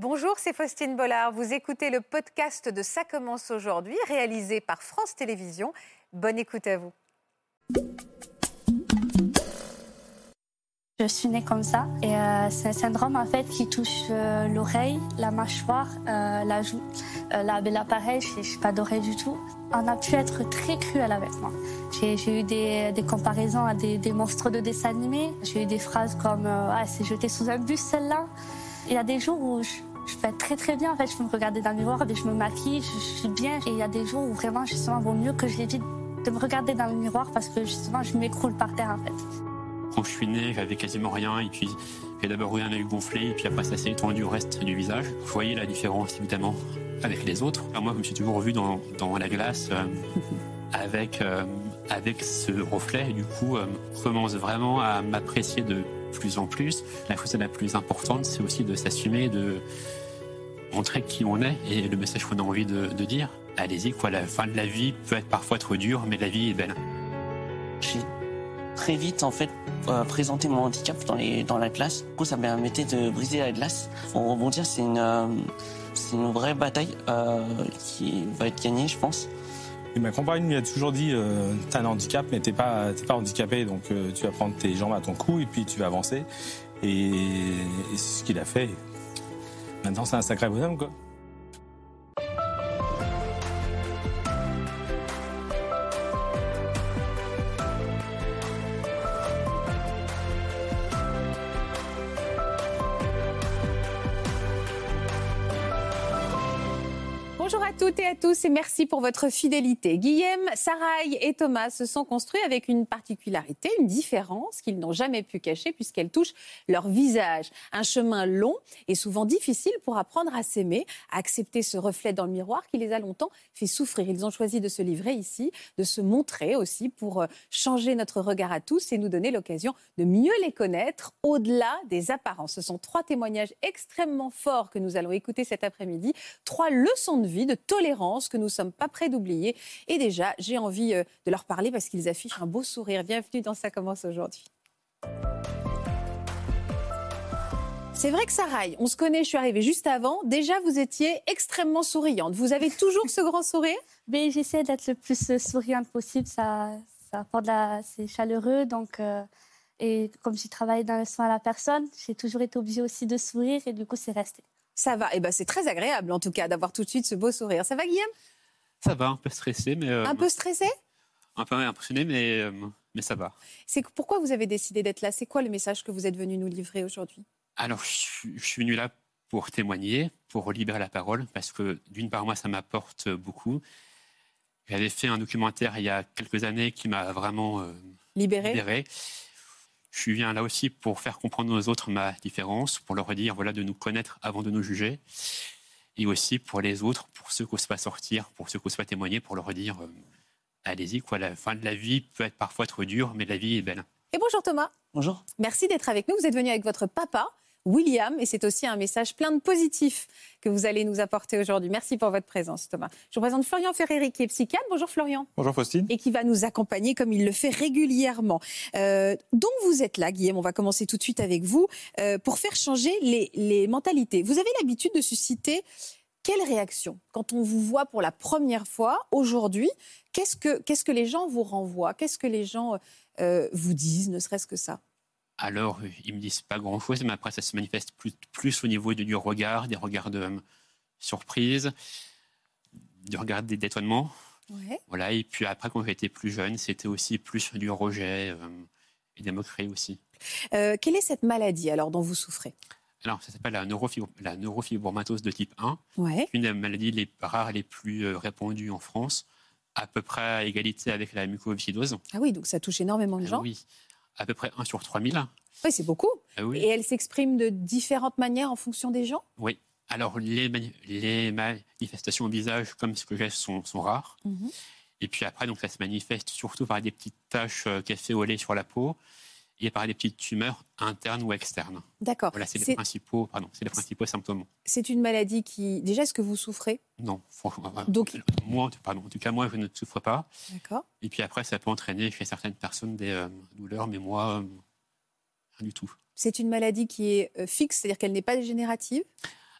Bonjour, c'est Faustine Bollard. Vous écoutez le podcast de Ça commence aujourd'hui, réalisé par France Télévisions. Bonne écoute à vous. Je suis née comme ça et euh, c'est un syndrome en fait qui touche euh, l'oreille, la mâchoire, euh, la joue. Là, ben là pareil, je n'ai pas d'oreille du tout. On a pu être très cruel avec moi. J'ai eu des, comparaisons à des, des, monstres de dessins animés. J'ai eu des phrases comme ah, c'est jeté sous un bus celle-là. Il y a des jours où je, je fais très très bien en fait. Je peux me regarder dans le miroir je me maquille, je, suis bien. Et il y a des jours où vraiment justement vaut mieux que j'évite de me regarder dans le miroir parce que justement je m'écroule par terre en fait. Quand je suis né, j'avais quasiment rien et puis j'ai d'abord eu un œil gonflé et puis après ça s'est étendu au reste du visage. Vous voyez la différence évidemment avec les autres. Alors moi, je me suis toujours vu dans, dans la glace euh, avec, euh, avec ce reflet et du coup, euh, commence vraiment à m'apprécier de plus en plus. La chose la plus importante, c'est aussi de s'assumer, de montrer qui on est et le message qu'on a envie de, de dire. Allez-y, quoi, la fin de la vie peut être parfois trop dure, mais la vie est belle. J'ai très vite en fait euh, présenté mon handicap dans, les, dans la classe. Du coup, ça me permettait de briser la glace. Pour rebondir, c'est une, euh, c'est une vraie bataille euh, qui va être gagnée, je pense. Et ma compagne lui a toujours dit euh, T'as un handicap, mais t'es pas, t'es pas handicapé, donc euh, tu vas prendre tes jambes à ton cou et puis tu vas avancer. Et, et c'est ce qu'il a fait. Maintenant, c'est un sacré bonhomme, quoi. Bonjour à toutes et à tous et merci pour votre fidélité. Guillaume, Saraï et Thomas se sont construits avec une particularité, une différence qu'ils n'ont jamais pu cacher puisqu'elle touche leur visage. Un chemin long et souvent difficile pour apprendre à s'aimer, à accepter ce reflet dans le miroir qui les a longtemps fait souffrir. Ils ont choisi de se livrer ici, de se montrer aussi pour euh, changer notre regard à tous et nous donner l'occasion de mieux les connaître au-delà des apparences. Ce sont trois témoignages extrêmement forts que nous allons écouter cet après-midi, trois leçons de vie de tolérance que nous ne sommes pas prêts d'oublier. Et déjà, j'ai envie euh, de leur parler parce qu'ils affichent un beau sourire. Bienvenue dans Ça commence aujourd'hui. C'est vrai que Saraï, on se connaît, je suis arrivée juste avant. Déjà, vous étiez extrêmement souriante. Vous avez toujours ce grand sourire? Mais j'essaie d'être le plus souriante possible. Ça, ça apporte c'est chaleureux. Donc, euh... et comme j'ai travaillé dans le soin à la personne, j'ai toujours été obligée aussi de sourire et du coup, c'est resté. Ça va. Et ben, c'est très agréable, en tout cas, d'avoir tout de suite ce beau sourire. Ça va, Guillaume? Ça va, un peu stressé, mais. Euh, Un peu stressé? Un peu impressionné, mais, euh, mais ça va. C'est pourquoi vous avez décidé d'être là? C'est quoi le message que vous êtes venu nous livrer aujourd'hui? Alors, je, suis- je suis venu là pour témoigner, pour libérer la parole, parce que d'une part, moi, ça m'apporte beaucoup. J'avais fait un documentaire il y a quelques années qui m'a vraiment euh, Libéré libéré. Je viens là aussi pour faire comprendre aux autres ma différence, pour leur dire voilà, de nous connaître avant de nous juger. Et aussi pour les autres, pour ceux qui n'osent pas sortir, pour ceux qui n'osent pas témoigner, pour leur dire euh, allez-y, quoi, la fin de la vie peut être parfois trop dure, mais la vie est belle. Et bonjour Thomas. Bonjour. Merci d'être avec nous. Vous êtes venu avec votre papa, William, et c'est aussi un message plein de positifs que vous allez nous apporter aujourd'hui. Merci pour votre présence, Thomas. Je vous présente Florian Ferreri, qui est psychiatre. Bonjour Florian. Bonjour Faustine. Et qui va nous accompagner comme il le fait régulièrement. Euh, donc vous êtes là, Guillaume, on va commencer tout de suite avec vous, euh, pour faire changer les, les mentalités. Vous avez l'habitude de susciter quelle réaction quand on vous voit pour la première fois aujourd'hui? Qu'est-ce que, qu'est-ce que les gens vous renvoient? Qu'est-ce que les gens euh, vous disent, ne serait-ce que ça? Alors, ils me disent pas grand-chose, mais après, ça se manifeste plus, plus au niveau du, du regard, des regards de euh, surprise, du regard des détonnements. ouais. Voilà, et puis après, quand j'étais plus jeune, c'était aussi plus du rejet euh, et des moqueries aussi. Euh, Quelle est cette maladie alors dont vous souffrez? Alors, ça s'appelle la, neurofibro- la neurofibromatose de type 1, ouais. une des maladies les rares les plus euh, répandues en France, à peu près à égalité avec la mucoviscidose. Ah oui, donc ça touche énormément de Ah gens. oui, à peu près 1 sur 3000. Oui, c'est beaucoup. Ah oui. Et elle s'exprime de différentes manières en fonction des gens? Oui. Alors, les, mani- les manifestations au visage, comme ce que j'ai, sont, sont rares. Mhm. Et puis après, donc, ça se manifeste surtout par des petites taches euh, caféolées sur la peau et par des petites tumeurs internes ou externes. D'accord. Voilà, c'est les principaux, pardon, c'est les principaux symptômes. c'est une maladie qui. Déjà, est-ce que vous souffrez? Non, franchement. euh, Donc- moi, pardon, en tout cas, moi, je ne souffre pas. D'accord. Et puis après, ça peut entraîner chez certaines personnes des euh, douleurs, mais moi, euh, rien du tout. C'est une maladie qui est euh, fixe, c'est-à-dire qu'elle n'est pas dégénérative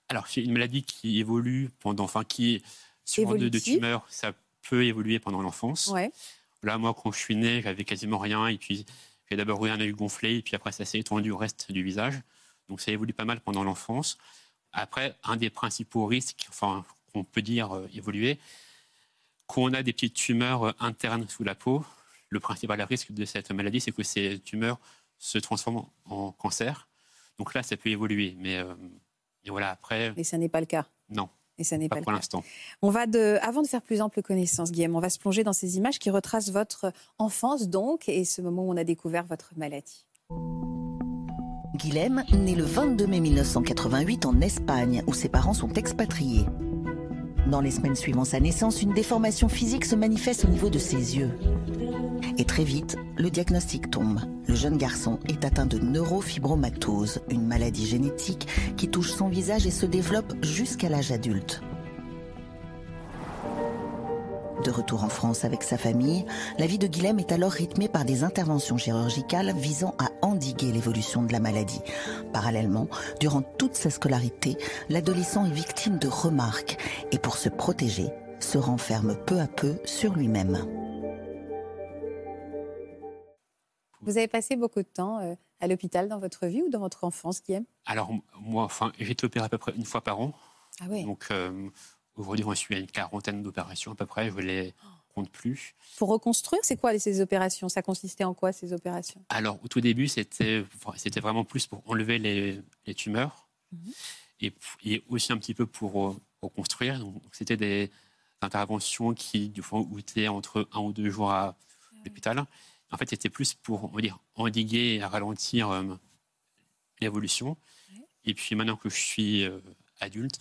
Alors, c'est une maladie qui évolue pendant, enfin, qui est sur de, de tumeurs, ça peut évoluer pendant l'enfance. Ouais. Là, moi, quand je suis né, j'avais quasiment rien, et puis j'ai d'abord eu un œil gonflé, et puis après, ça s'est étendu au reste du visage. Donc, ça évolue pas mal pendant l'enfance. Après, un des principaux risques, enfin, qu'on peut dire euh, évoluer, quand on a des petites tumeurs euh, internes sous la peau, le principal risque de cette maladie, c'est que ces tumeurs se transforment en cancer. Donc là, ça peut évoluer. Mais, euh, mais voilà, après, Et ça n'est pas le cas? non, Et ça n'est pas pas, le pour l'instant. On va de, avant de faire plus ample connaissance, Guillaume, on va se plonger dans ces images qui retracent votre enfance donc et ce moment où on a découvert votre maladie. Guilhem naît le 22 mai 1988 en Espagne, où ses parents sont expatriés. Dans les semaines suivant sa naissance, une déformation physique se manifeste au niveau de ses yeux. Et très vite, le diagnostic tombe. Le jeune garçon est atteint de neurofibromatose, une maladie génétique qui touche son visage et se développe jusqu'à l'âge adulte. De retour en France avec sa famille, la vie de Guilhem est alors rythmée par des interventions chirurgicales visant à endiguer l'évolution de la maladie. Parallèlement, durant toute sa scolarité, l'adolescent est victime de remarques et pour se protéger, se renferme peu à peu sur lui-même. Vous avez passé beaucoup de temps euh, à l'hôpital dans votre vie ou dans votre enfance, Guillaume Alors, moi, enfin, j'ai été opéré à peu près une fois par an. Ah oui. Donc, euh, aujourd'hui, je suis à une quarantaine d'opérations à peu près. Je ne les compte plus. Pour reconstruire, c'est quoi ces opérations? Ça consistait en quoi ces opérations? Alors, au tout début, c'était vraiment plus pour enlever les, les tumeurs Mhm. et, et aussi un petit peu pour euh, reconstruire. C'était des interventions qui, du coup, coûtaient entre un ou deux jours à l'hôpital. En fait, c'était plus pour, on va dire, endiguer et ralentir euh, l'évolution. Et puis, maintenant que je suis euh, adulte,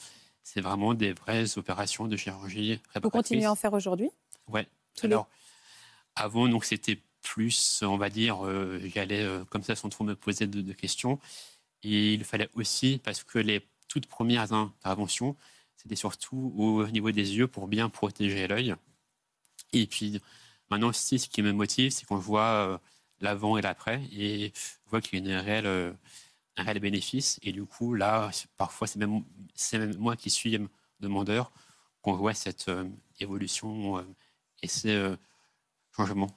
c'est vraiment des vraies opérations de chirurgie Vous réparatrice. continuez à en faire aujourd'hui? Ouais. Tous les- Alors, avant, donc c'était plus, on va dire, euh, j'allais euh, comme ça sans trop me poser de, de questions. Et il fallait aussi, parce que les toutes premières interventions, c'était surtout au niveau des yeux pour bien protéger l'œil. Et puis, maintenant aussi, ce qui me motive, c'est quand je vois euh, l'avant et l'après, et je vois qu'il y a une réelle, un réel bénéfice. Et du coup, là, parfois, c'est même, moi qui suis demandeur qu'on voit cette euh, évolution euh, et ces euh, changements.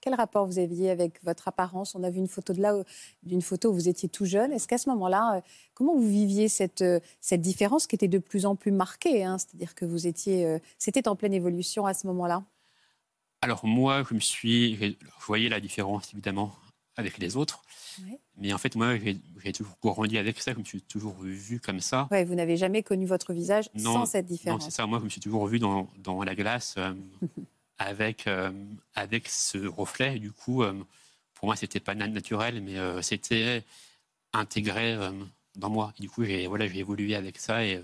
Quel rapport vous aviez avec votre apparence? On a vu une photo de là, d'une photo où vous étiez tout jeune. Est-ce qu'à ce moment-là, comment vous viviez cette, cette différence qui était de plus en plus marquée hein? C'est-à-dire que vous étiez, c'était en pleine évolution à ce moment-là? Alors moi, je me suis, je voyais la différence évidemment avec les autres, Ouais. mais en fait moi, j'ai toujours grandi avec ça, je me suis toujours vu comme ça. Ouais, vous n'avez jamais connu votre visage Non, sans cette Non, différence. c'est ça. Moi, je me suis toujours vu dans, dans la glace euh, avec, euh, avec ce reflet. Et du coup, euh, pour moi, c'était pas na- naturel, mais c'était intégré dans moi. Et du coup, j'ai voilà, évolué avec ça et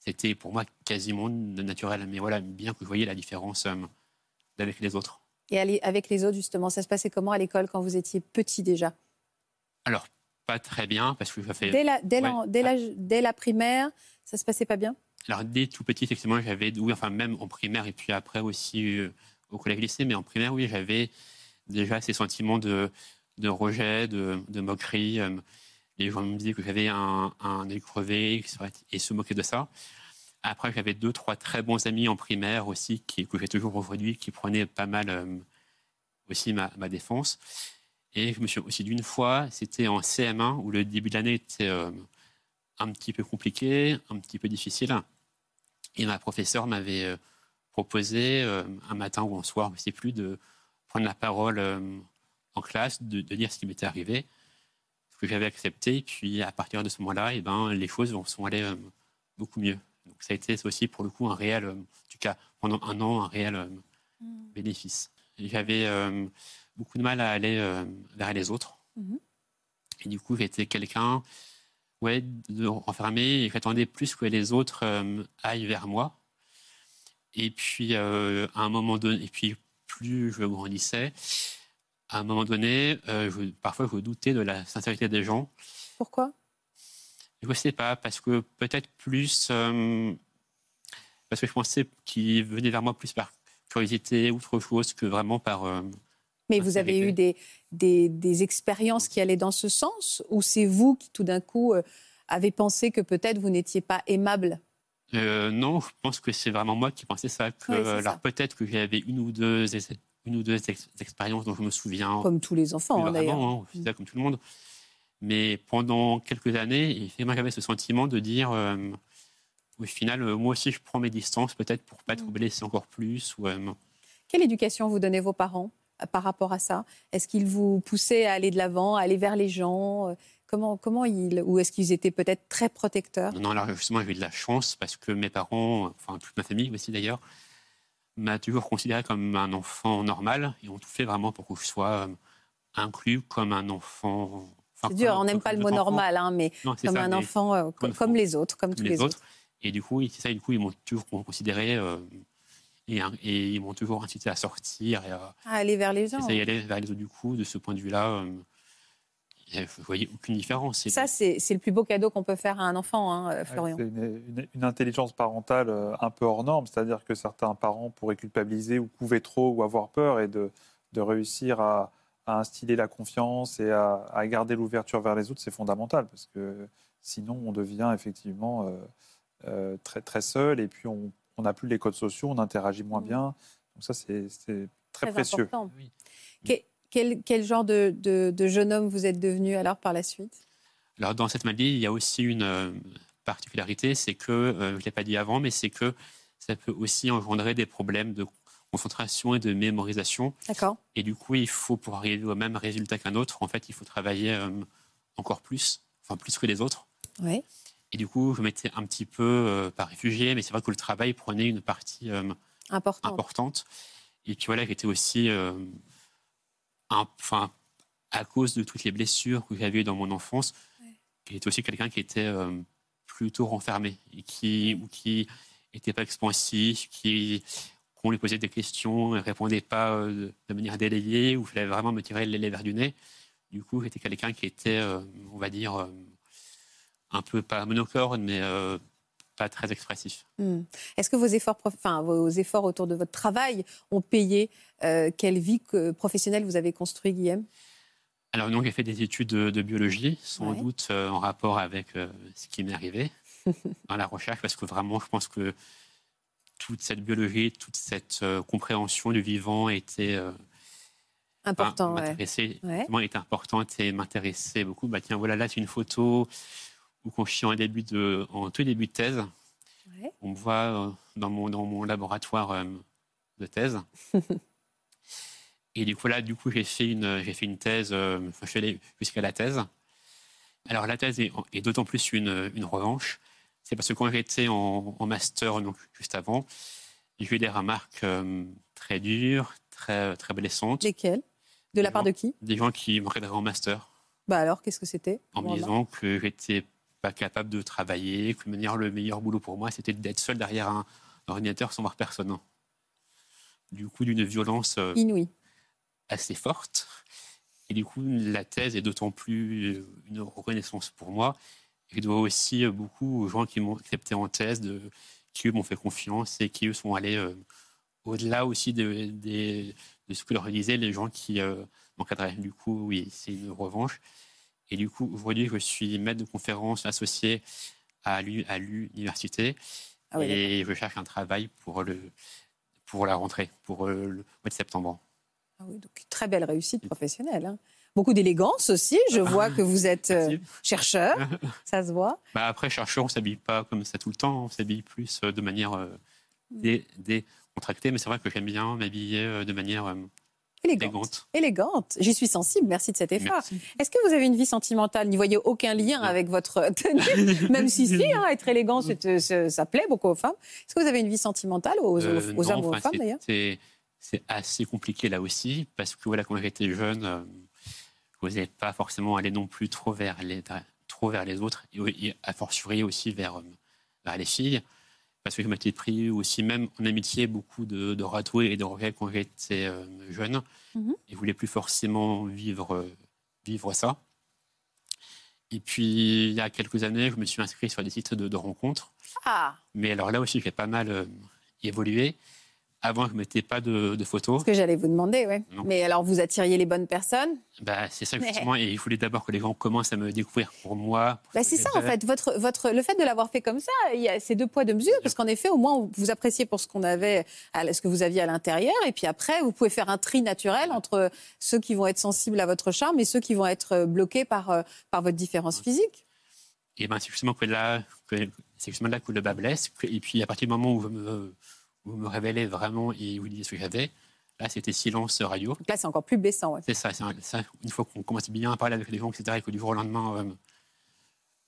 c'était pour moi quasiment naturel. Mais voilà, bien que je voyais la différence avec les autres. Et avec les autres, justement, ça se passait comment à l'école quand vous étiez petit déjà? Alors, pas très bien parce que ça fait. Dès la, dès, ouais. la, dès, la, dès la primaire, ça se passait pas bien? Alors, dès tout petit, effectivement, j'avais, oui, enfin, même en primaire et puis après aussi euh, au collège-lycée, mais en primaire, oui, j'avais déjà ces sentiments de, de rejet, de, de moquerie. euh, les gens me disaient que j'avais un, un œil crevé et se moquaient de ça. Après, j'avais deux, trois très bons amis en primaire aussi, que j'ai toujours aujourd'hui, qui prenaient pas mal euh, aussi ma, défense. Et je me suis aussi dit une fois, c'était en CM1, où le début de l'année était euh, un petit peu compliqué, un petit peu difficile. Et ma professeure m'avait euh, proposé un matin ou un soir, je ne sais plus, de prendre la parole en classe, de, de dire ce qui m'était arrivé, ce que j'avais accepté. Puis à partir de ce moment-là, eh ben, les choses sont allées beaucoup mieux. Donc ça a été ça aussi pour le coup un réel, euh, en tout cas pendant un an, un réel euh, bénéfice. Et J'avais euh, beaucoup de mal à aller euh, vers les autres. Mhm. Et du coup, j'étais quelqu'un ouais, de renfermé et j'attendais plus que les autres euh, aillent vers moi. Et puis, à un moment donné, et puis plus je grandissais, à un moment donné, je- parfois je doutais de la sincérité des gens. Pourquoi? Je ne sais pas, parce que peut-être plus. euh, parce que je pensais qu'ils venaient vers moi plus par curiosité ou autre chose que vraiment par. euh, Mais vous avez eu des, des, des expériences qui allaient dans ce sens Ou c'est vous qui, tout d'un coup, euh, avez pensé que peut-être vous n'étiez pas aimable? Non, je pense que c'est vraiment moi qui pensais ça. Que, alors peut-être que j'avais une ou deux, une ou deux ex- expériences dont je me souviens. Comme tous les enfants, hein, d'ailleurs. hein, comme tout le monde. Mais pendant quelques années, effectivement, j'avais ce sentiment de dire, euh, au final, euh, moi aussi, je prends mes distances, peut-être pour pas être Mm. blessé encore plus. Ou, euh, Quelle éducation vous donnez vos parents euh, par rapport à ça? Est-ce qu'ils vous poussaient à aller de l'avant, à aller vers les gens Comment, comment ils, ou est-ce qu'ils étaient peut-être très protecteurs? Non, alors justement, j'ai eu de la chance parce que mes parents, enfin toute ma famille aussi d'ailleurs, m'a toujours considéré comme un enfant normal et ont tout fait vraiment pour que je sois inclus comme un enfant. C'est dur, on n'aime pas le mot enfants. normal, hein, mais Non, comme ça, un mais enfant, euh, comme enfant. les autres, comme comme tous les, autres. Et du coup, c'est ça, du coup, ils m'ont toujours considéré euh, et, et ils m'ont toujours incité à sortir et à À aller vers les gens. essayer d'aller vers les autres. Du coup, de ce point de vue-là, euh, je ne voyais aucune différence. Ça, c'est le plus beau cadeau qu'on peut faire à un enfant, hein, Ouais, Florian. C'est une, une- une intelligence parentale un peu hors norme, c'est-à-dire que certains parents pourraient culpabiliser ou couver trop ou avoir peur et de, de réussir à, à instiller la confiance et à, à garder l'ouverture vers les autres, c'est fondamental parce que sinon on devient effectivement euh, euh, très, très seul et puis on n'a plus les codes sociaux, on interagit moins Mm. bien. Donc ça, c'est très, Très précieux. important. Oui. Que- quel, quel genre de, de- de jeune homme vous êtes devenu alors par la suite? Alors, dans cette maladie, il y a aussi une euh, particularité, c'est que, euh, je ne l'ai pas dit avant, mais c'est que ça peut aussi engendrer des problèmes de concentration et de mémorisation. D'accord. Et du coup, il faut, pour arriver au même résultat qu'un autre, en fait, il faut travailler euh, encore plus, enfin plus que les autres. Oui. Et du coup, je m'étais un petit peu, euh, pas réfugié, mais c'est vrai que le travail prenait une partie euh, Important. importante. Et puis voilà, j'étais aussi, euh, enfin, à cause de toutes les blessures que j'avais eues dans mon enfance, j'étais aussi quelqu'un qui était plutôt renfermé et qui, ou qui n'était pas expansif, qui qu'on lui posait des questions, ne répondait pas euh, de manière délayée, ou fallait vraiment me tirer le lait vers du nez. Du coup, j'étais quelqu'un qui était, euh, on va dire, euh, un peu pas monocorde, mais pas très expressif. Hmm. Est-ce que vos efforts, prof- enfin, vos efforts autour de votre travail ont payé Quelle vie professionnelle vous avez construit, Guillaume? Alors, donc, j'ai fait des études de, de biologie, sans Ouais. doute en rapport avec ce qui m'est arrivé dans la recherche, parce que vraiment, je pense que toute cette biologie, toute cette euh, compréhension du vivant était euh, Important, enfin, ouais. m'intéressait- Ouais. vraiment était importante et m'intéressait beaucoup. Bah, tiens, voilà, là, c'est une photo où quand je suis en, début de, en tout début de thèse, Ouais. on me voit euh, dans, mon, dans mon laboratoire euh, de thèse. Et du coup, là, du coup, j'ai fait une, j'ai fait une thèse, je suis allé jusqu'à la thèse. Alors, la thèse est, est d'autant plus une, une revanche. C'est parce que quand j'étais en, en master, donc juste avant, j'ai eu des remarques euh, très dures, très, très blessantes. Lesquels De la part de qui? Des gens qui m'encadraient en master, Bah alors, qu'est-ce que c'était? En me disant que j'étais pas capable de travailler, que manière, le meilleur boulot pour moi, c'était d'être seul derrière un ordinateur sans voir personne. Du coup, d'une violence euh, Inouï. assez forte. Et du coup, la thèse est d'autant plus euh, une reconnaissance pour moi. Je dois aussi euh, beaucoup aux gens qui m'ont accepté en thèse, de, qui eux m'ont fait confiance et qui eux sont allés euh, au-delà aussi de, ce que leur disaient les gens qui euh, m'encadraient. Du coup, oui, c'est une revanche. Et du coup, aujourd'hui, je suis maître de conférence associé à l'u- à l'université Ah oui, et je cherche un travail pour, le, pour la rentrée, pour le mois de septembre. Ah oui, donc très belle réussite professionnelle. hein. Beaucoup d'élégance aussi. Je vois que vous êtes euh, chercheur, ça se voit. Bah après, chercheur, on s'habille pas comme ça tout le temps. On s'habille plus euh, de manière euh, dé- décontractée. Mais c'est vrai que j'aime bien m'habiller euh, de manière euh, Élégante. élégante. Élégante. J'y suis sensible. Merci de cet effort. Est-ce que vous avez une vie sentimentale? N'y voyez aucun lien Non. avec votre tenue? Même si, si, hein, être élégant, ça plaît beaucoup aux femmes. Est-ce que vous avez une vie sentimentale aux, aux- aux non, hommes ou aux femmes d'ailleurs? C'est assez compliqué là aussi, parce que voilà, quand j'étais jeune, je n'osais pas forcément aller non plus trop vers les, trop vers les autres, et, a fortiori aussi vers, euh, vers les filles, parce que je m'étais pris aussi, même en amitié, beaucoup de, de râteaux et de regrets quand j'étais euh, jeune, Mhm. et je voulais plus forcément vivre, euh, vivre ça. Et puis, il y a quelques années, je me suis inscrit sur des sites de, de rencontres. Ah, Mais alors là aussi, j'ai pas mal euh, évolué avant, je ne mettais pas de, de photos. Ce que j'allais vous demander, oui. Mais alors, vous attiriez les bonnes personnes? Bah, c'est ça, justement. Et il voulait d'abord que les gens commencent à me découvrir pour moi. pour Bah, ce c'est ça, en fait. Votre, votre, le fait de l'avoir fait comme ça, il y a ces deux poids, deux mesures, parce qu'en effet, au moins, vous appréciez pour ce qu'on avait, à- ce que vous aviez à l'intérieur, et puis après, vous pouvez faire un tri naturel entre ceux qui vont être sensibles à votre charme et ceux qui vont être euh, bloqués par, euh, par votre différence physique. Et ben, c'est justement que là, que- justement là que le bas blesse. Et puis, à partir du moment où vous me, où vous me révélez vraiment et vous disiez ce que j'avais, là, c'était silence radio. Donc là, c'est encore plus blessant. ouais. C'est ça, c'est un- ça, une fois qu'on commence bien à parler avec les gens, etc., et que du jour au lendemain, euh,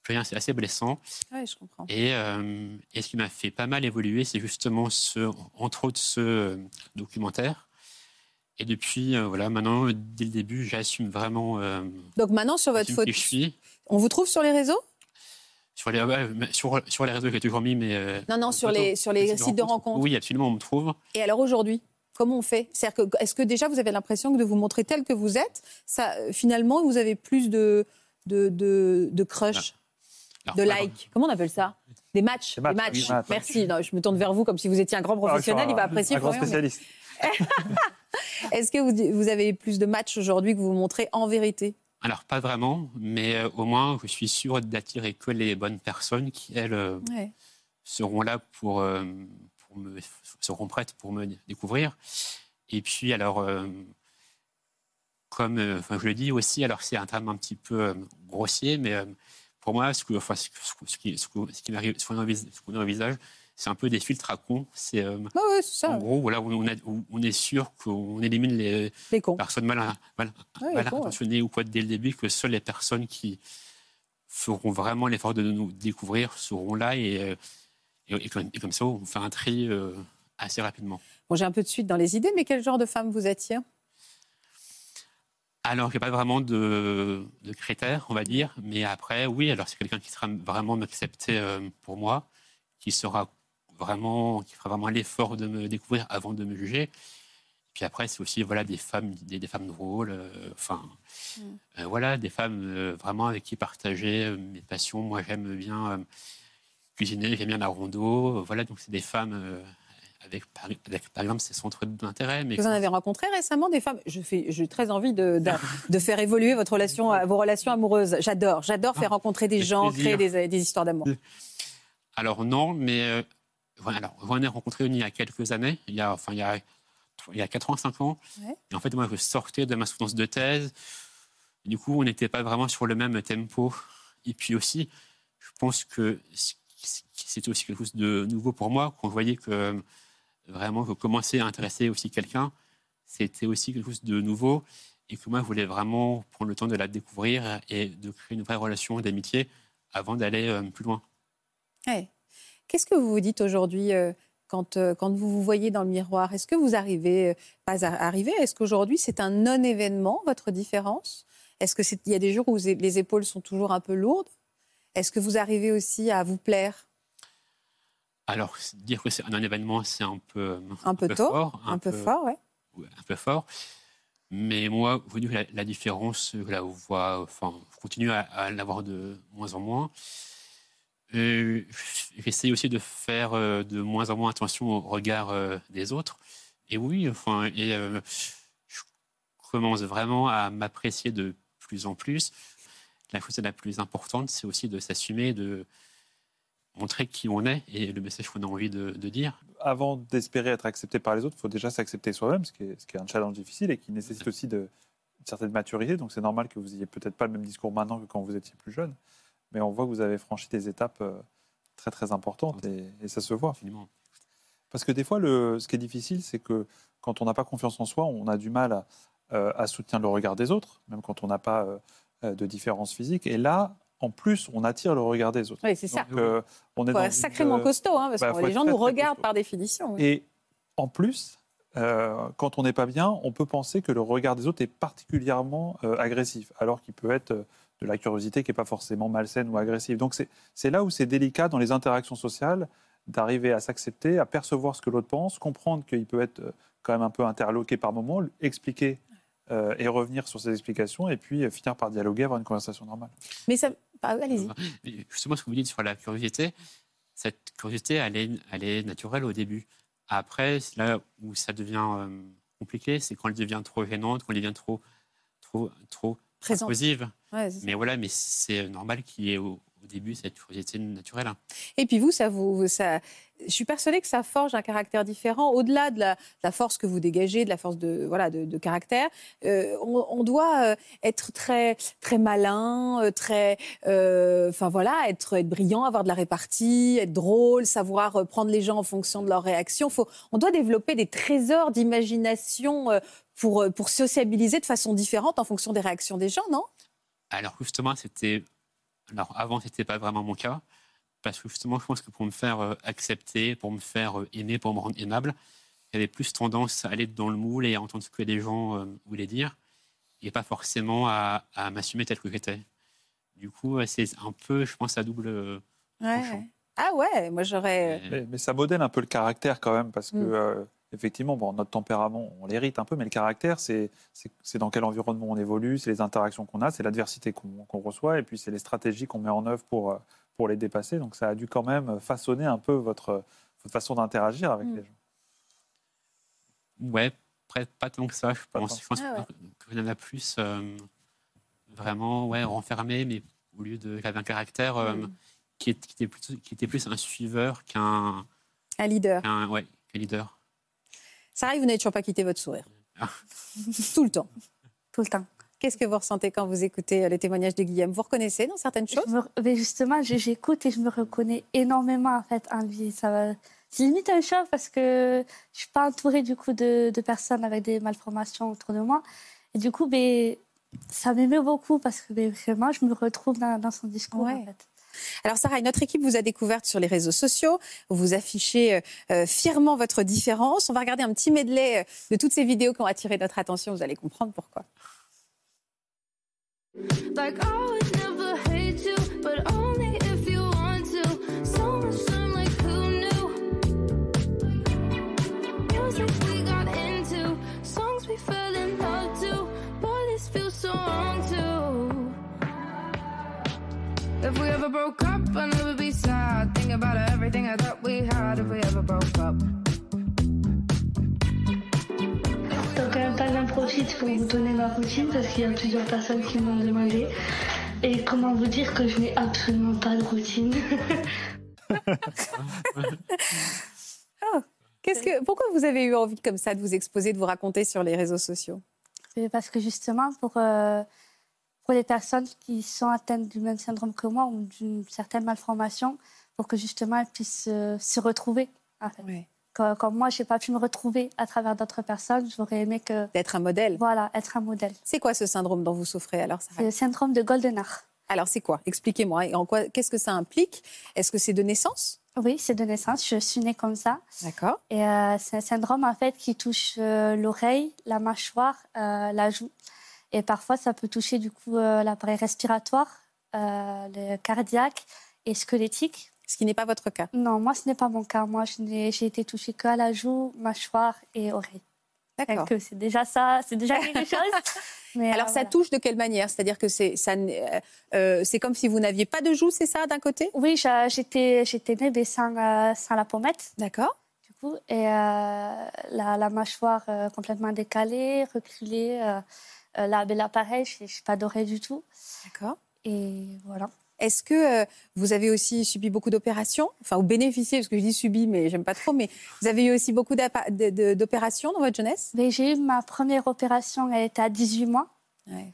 rien, c'est assez blessant. Ouais, je comprends. Et, euh, et ce qui m'a fait pas mal évoluer, c'est justement ce, entre autres ce euh, documentaire. Et depuis, euh, voilà, maintenant, dès le début, j'assume vraiment Donc maintenant, sur votre photo, qui je suis. on vous trouve sur les réseaux? Sur les, mais sur, sur les réseaux, j'ai toujours mis mes. euh, Non, non, sur les, sur les sites de rencontres. Oui, absolument, on me trouve. Et alors aujourd'hui Comment on fait? C'est-à-dire que, Est-ce que déjà vous avez l'impression que de vous montrer tel que vous êtes, ça, euh, finalement, vous avez plus de, de, de, de crush, Alors, de like? Comment on appelle ça? Des matchs? Des matchs, oui. Merci. Non, je me tourne vers vous comme si vous étiez un grand professionnel. Ah, il va apprécier. Un grand mais- spécialiste. Est-ce que vous, vous avez plus de matchs aujourd'hui que vous vous montrez en vérité? Alors, pas vraiment, mais euh, au moins, je suis sûr d'attirer que les bonnes personnes qui, elles, euh, Ouais. seront là pour, euh, pour me, seront prêtes pour me découvrir. Et puis, alors, comme je le dis aussi, alors c'est un terme un petit peu grossier, mais pour moi, ce, enfin, ce, ce qui, ce, que- ce qui m'arrive, ce qu'on a c'est un peu des filtres à con. C'est euh, ouais, c'est en gros, voilà, on, a- où on est sûr qu'on élimine les Les cons. personnes mal, mal, Ouais, mal les cons, ouais. intentionnées ou quoi dès le début, que seules les personnes qui feront vraiment l'effort de nous découvrir seront là et, euh, et, et comme, et comme ça, on fait un tri euh, assez rapidement. Bon, j'ai un peu de suite dans les idées, mais quel genre de femme vous attire Alors, il n'y a pas vraiment de, de critères, on va dire, mais après, oui, alors c'est quelqu'un qui sera vraiment m'accepter euh, pour moi, qui sera vraiment, qui fera vraiment l'effort de me découvrir avant de me juger. Puis après, c'est aussi voilà des femmes, des, des femmes drôles, euh, enfin Mm. euh, voilà des femmes euh, vraiment avec qui partager euh, mes passions. Moi, j'aime bien cuisiner, j'aime bien la rondo. Voilà, donc c'est des femmes avec, par, avec, par exemple ces centres d'intérêt. Mais Vous en avez rencontré récemment des femmes? Je fais, j'ai très envie de, de, de faire évoluer votre relation, vos relations amoureuses. J'adore, j'adore faire rencontrer des gens, plaisir. créer des, des histoires d'amour. Alors non, mais alors, ai rencontré il y a quelques années, il y a, enfin, il y a, il y a 85 ans. Ouais. Et en fait, moi, je sortais de ma soutenance de thèse. Du coup, on n'était pas vraiment sur le même tempo. Et puis aussi, je pense que c'était aussi quelque chose de nouveau pour moi, quand je voyais que vraiment je commençais à intéresser aussi quelqu'un. C'était aussi quelque chose de nouveau et que moi, je voulais vraiment prendre le temps de la découvrir et de créer une vraie relation d'amitié avant d'aller euh, plus loin. Ouais. Qu'est-ce que vous vous dites aujourd'hui euh, quand, euh, quand vous vous voyez dans le miroir? Est-ce que vous arrivez, euh, pas à arriver, est-ce qu'aujourd'hui c'est un non-événement, votre différence? Est-ce qu'il y a des jours où les épaules sont toujours un peu lourdes? Est-ce que vous arrivez aussi à vous plaire? Alors, dire que c'est un événement, c'est un peu, un peu tôt, fort. un, peu, fort, ouais. ouais, un peu fort. Mais moi, vous la, la différence, je la vois, enfin, je continue à, à l'avoir de moins en moins. Euh, J'essaie aussi de faire euh, de moins en moins attention au regard euh, des autres. Et oui, enfin, et, euh, je commence vraiment à m'apprécier de plus en plus. La chose la plus importante, c'est aussi de s'assumer, de montrer qui on est et le message qu'on a envie de, de dire. Avant d'espérer être accepté par les autres, il faut déjà s'accepter soi-même, ce, qui est- ce qui est un challenge difficile et qui nécessite aussi de, une certaine maturité. Donc c'est normal que vous ayez peut-être pas le même discours maintenant que quand vous étiez plus jeune. Mais on voit que vous avez franchi des étapes euh, très très importantes et, et ça se voit. Absolument. Parce que des fois, le, ce qui est difficile, c'est que quand on n'a pas confiance en soi, on a du mal à, euh, à soutenir le regard des autres, même quand on n'a pas euh, de différence physique. Et là, en plus, on attire le regard des autres. Oui, c'est ça. Donc, euh, on est dans une, sacrément costaud, hein, parce bah, que les gens très, nous très regardent costaud. par définition. oui. Et en plus, euh, quand on n'est pas bien, on peut penser que le regard des autres est particulièrement euh, agressif, alors qu'il peut être euh, de la curiosité qui n'est pas forcément malsaine ou agressive. Donc c'est c'est là où c'est délicat dans les interactions sociales d'arriver à s'accepter, à percevoir ce que l'autre pense, comprendre qu'il peut être euh, quand même un peu interloqué par moment, expliquer euh, et revenir sur ses explications, et puis euh, finir par dialoguer, avoir une conversation normale. Mais ça. ah, Allez-y. Mais Justement, ce que vous dites sur la curiosité, cette curiosité, elle est, elle est naturelle au début. Après, c'est là où ça devient euh, compliqué, c'est quand elle devient trop gênante, quand elle devient trop, trop, trop Présente. Ouais. Mais voilà, mais c'est normal qu'il y ait au, au début cette curiosité naturelle. Et puis vous, ça vous, ça, je suis persuadée que ça forge un caractère différent. Au-delà de la, de la force que vous dégagez, de la force de voilà de, de caractère, euh, on, on doit euh, être très très malin, euh, très, euh, enfin voilà, être être brillant, avoir de la répartie, être drôle, savoir prendre les gens en fonction de leurs réactions. Faut, on doit développer des trésors d'imagination pour pour sociabiliser de façon différente en fonction des réactions des gens, non? Alors justement, c'était. Alors avant, c'était pas vraiment mon cas. Parce que justement, je pense que pour me faire euh, accepter, pour me faire euh, aimer, pour me rendre aimable, j'avais plus tendance à aller dans le moule et à entendre ce que les gens euh, voulaient dire, et pas forcément à, à m'assumer tel que j'étais. Du coup, c'est un peu, je pense, à double. tranchant. Ah ouais, moi j'aurais. Mais, mais ça modèle un peu le caractère quand même, parce que Mm. euh, effectivement, bon, notre tempérament, on l'hérite un peu, mais le caractère, c'est dans quel environnement on évolue, c'est les interactions qu'on a, c'est l'adversité qu'on qu'on reçoit, et puis c'est les stratégies qu'on met en œuvre pour, euh, pour les dépasser. Donc ça a dû quand même façonner un peu votre, votre façon d'interagir avec Mm. les gens. Ouais, près- pas tant que ça, je Pas pense. Je pense Ah ouais. qu'il y en a plus euh, vraiment ouais, renfermé, mais au lieu de. J'avais un caractère euh, Mm. qui, est- qui était plus, qui était plus un suiveur qu'un Un leader. ouais, qu'un leader. Sarah, vous n'avez toujours pas quitté votre sourire. Ah. Tout le temps. tout le temps. Qu'est-ce que vous ressentez quand vous écoutez euh, les témoignanes de Guillaume? Vous reconnaissez dans certaines choses? Je me- mais justement, j'écoute et je me reconnais énormément en fait en lui. Ça va- C'est limite un choc parce que je suis pas entourée du coup de, de personnes avec des malformations autour de moi. Et du coup, ben, ça m'émeut beaucoup parce que ben, vraiment, je me retrouve dans, dans son discours. Ouais. En fait. Alors Sarah, notre équipe vous a découverte sur les réseaux sociaux. Vous affichez euh, euh, fièrement votre différence. On va regarder un petit medley euh, de toutes ces vidéos qui ont attiré notre attention. Vous allez comprendre pourquoi. Like If we ever broke up, I'd never be sad. Think about everything I thought we had. If we ever broke up. Donc même temps, j'en profite pour vous donner ma routine parce qu'il y a plusieurs personnes qui m'ont demandé. Et comment vous dire que je n'ai absolument pas de routine Qu'est-ce que, pourquoi vous avez eu envie comme ça de vous exposer, de vous raconter sur les réseaux sociaux? Et Parce que justement, pour, euh, pour les personnes qui sont atteintes du même syndrome que moi ou d'une certaine malformation, pour que justement elles puissent euh, se retrouver. En fait. Comme, comme moi, je n'ai pas pu me retrouver à travers d'autres personnes, j'aurais aimé que, D'être un modèle. voilà, être un modèle. C'est quoi ce syndrome dont vous souffrez alors C'est Sarah le syndrome de Goldenard. Alors c'est quoi? Expliquez-moi. Et en quoi Qu'est-ce que ça implique? Est-ce que c'est de naissance? Oui, c'est de naissance, je suis née comme ça. D'accord. Et euh, c'est un syndrome en fait qui touche euh, l'oreille, la mâchoire, euh, la joue. Et parfois, ça peut toucher du coup euh, l'appareil respiratoire, euh, le cardiaque et squelettique. Ce qui n'est pas votre cas. Non, moi, ce n'est pas mon cas. Moi, j'ai été touchée que à la joue, mâchoire et oreille. D'accord. C'est déjà ça, c'est déjà quelque chose. Mais Alors euh, ça voilà. touche de quelle manière? C'est-à-dire que c'est euh, comme si vous n'aviez pas de joue, c'est ça, d'un côté? Oui, j'étais née sans, sans la pommette. D'accord. du coup, et euh, la, la mâchoire complètement décalée, reculée. Euh, là, ben là, pareil, je n'ai pas d'oreille du tout. D'accord. Et voilà. Est-ce que euh, vous avez aussi subi beaucoup d'opérations? Enfin, ou bénéficié, parce que je dis subi, mais j'aime pas trop, mais vous avez eu aussi beaucoup d'opérations dans votre jeunesse? Mais j'ai eu ma première opération, elle était à 18 mois, Ouais.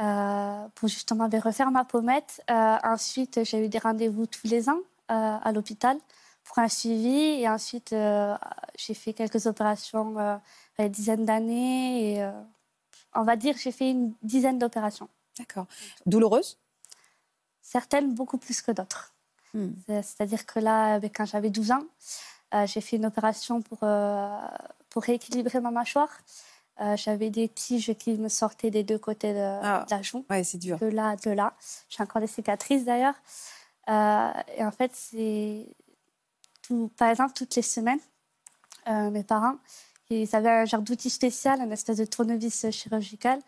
euh, pour justement ben, refaire ma pommette. Euh, ensuite, j'ai eu des rendez-vous tous les ans à l'hôpital pour un suivi. Et ensuite, j'ai fait quelques opérations euh, une dizaine d'années. Et on va dire, j'ai fait une dizaine d'opérations. D'accord. Douloureuse certaines beaucoup plus que d'autres. Hmm. C'est- C'est-à-dire que là, quand j'avais 12 ans, euh, j'ai fait une opération pour, euh, pour rééquilibrer ma mâchoire. Euh, j'avais des tiges qui me sortaient des deux côtés de, Ah. de la joue, Ouais, c'est dur. de là, de là. J'ai encore des cicatrices d'ailleurs. Et en fait, c'est tout, par exemple, toutes les semaines, mes parents, ils avaient un genre d'outil spécial, un espèce de tournevis chirurgical,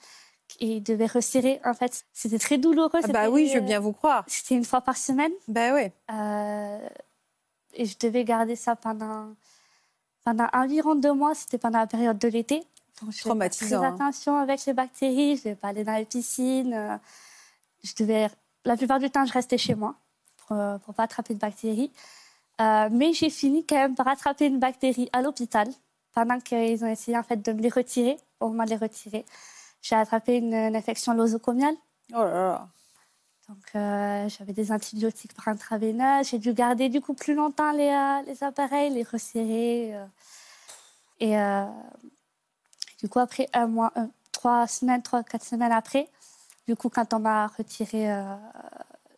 et ils devaient resserrer. En fait, c'était très douloureux. Ah bah oui, je veux bien vous croire. C'était une fois par semaine. Bah ouais. Euh, et je devais garder ça pendant pendant environ deux mois, c'était pendant la période de l'été. Donc, je Traumatisant, Très hein. attention avec les bactéries. Je devais pas aller dans les piscines. euh, Je devais, la plupart du temps, je restais chez moi pour ne pas attraper de bactéries. Euh, mais j'ai fini quand même par attraper une bactérie à l'hôpital pendant qu'ils ont essayé en fait de me les retirer. Au moment de les retirer, j'ai attrapé une, une infection nosocomiale. Oh là là. Donc, euh, j'avais des antibiotiques par intraveineux. J'ai dû garder du coup plus longtemps les, euh, les appareils, les resserrer. euh. et du coup, après un mois, trois semaines, trois, quatre semaines après, du coup, quand on m'a retiré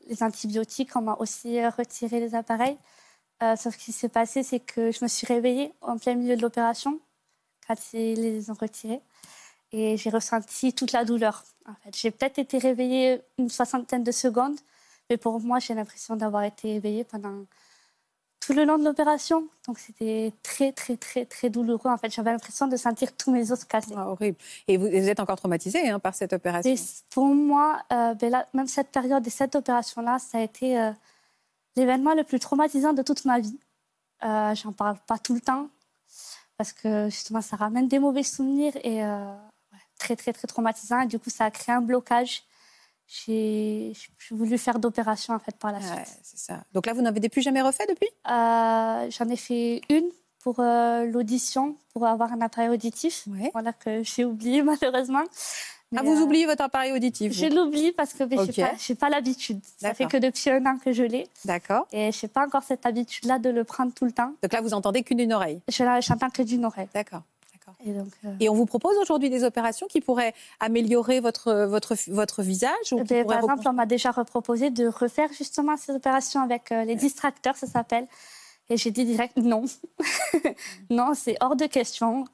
les antibiotiques, on m'a aussi retiré les appareils. Euh, sauf ce qui s'est passé, c'est que je me suis réveillée en plein milieu de l'opération quand ils les ont retirés. Et j'ai ressenti toute la douleur. En fait, j'ai peut-être été réveillée une soixantaine de secondes, mais pour moi, j'ai l'impression d'avoir été éveillée pendant tout le long de l'opération. Donc, c'était très, très, très, très douloureux. En fait, j'avais l'impression de sentir tous mes os cassés. Ah, horrible. Et vous, vous êtes encore traumatisé hein, par cette opération? Et pour moi, euh, ben là, même cette période et cette opération-là, ça a été euh, l'événement le plus traumatisant de toute ma vie. Euh, J'en parle pas tout le temps parce que justement, ça ramène des mauvais souvenirs et euh, ouais, très, très, très traumatisant. Et du coup, ça a créé un blocage. J'ai voulu faire d'opération en fait par la Ouais, suite. c'est ça. Donc là, vous n'avez plus jamais refait depuis? Euh, J'en ai fait une pour euh, l'audition, pour avoir un appareil auditif. Ouais. Voilà que j'ai oublié malheureusement. Ah, vous euh, oubliez votre appareil auditif Je l'oublie parce que Ok. j'ai pas, l'habitude. Ça fait que depuis un an que je l'ai D'accord. et je n'ai pas encore cette habitude-là de le prendre tout le temps. Donc là, vous entendez qu'une d'une oreille. Je j'entends que d'une oreille. D'accord. Et donc, euh, Et on vous propose aujourd'hui des opérations qui pourraient améliorer votre, votre, votre visage ou eh qui ben, par exemple, on m'a déjà reproposé de refaire justement ces opérations avec euh, les distracteurs, ça s'appelle. Et j'ai dit direct non. non, c'est hors de question.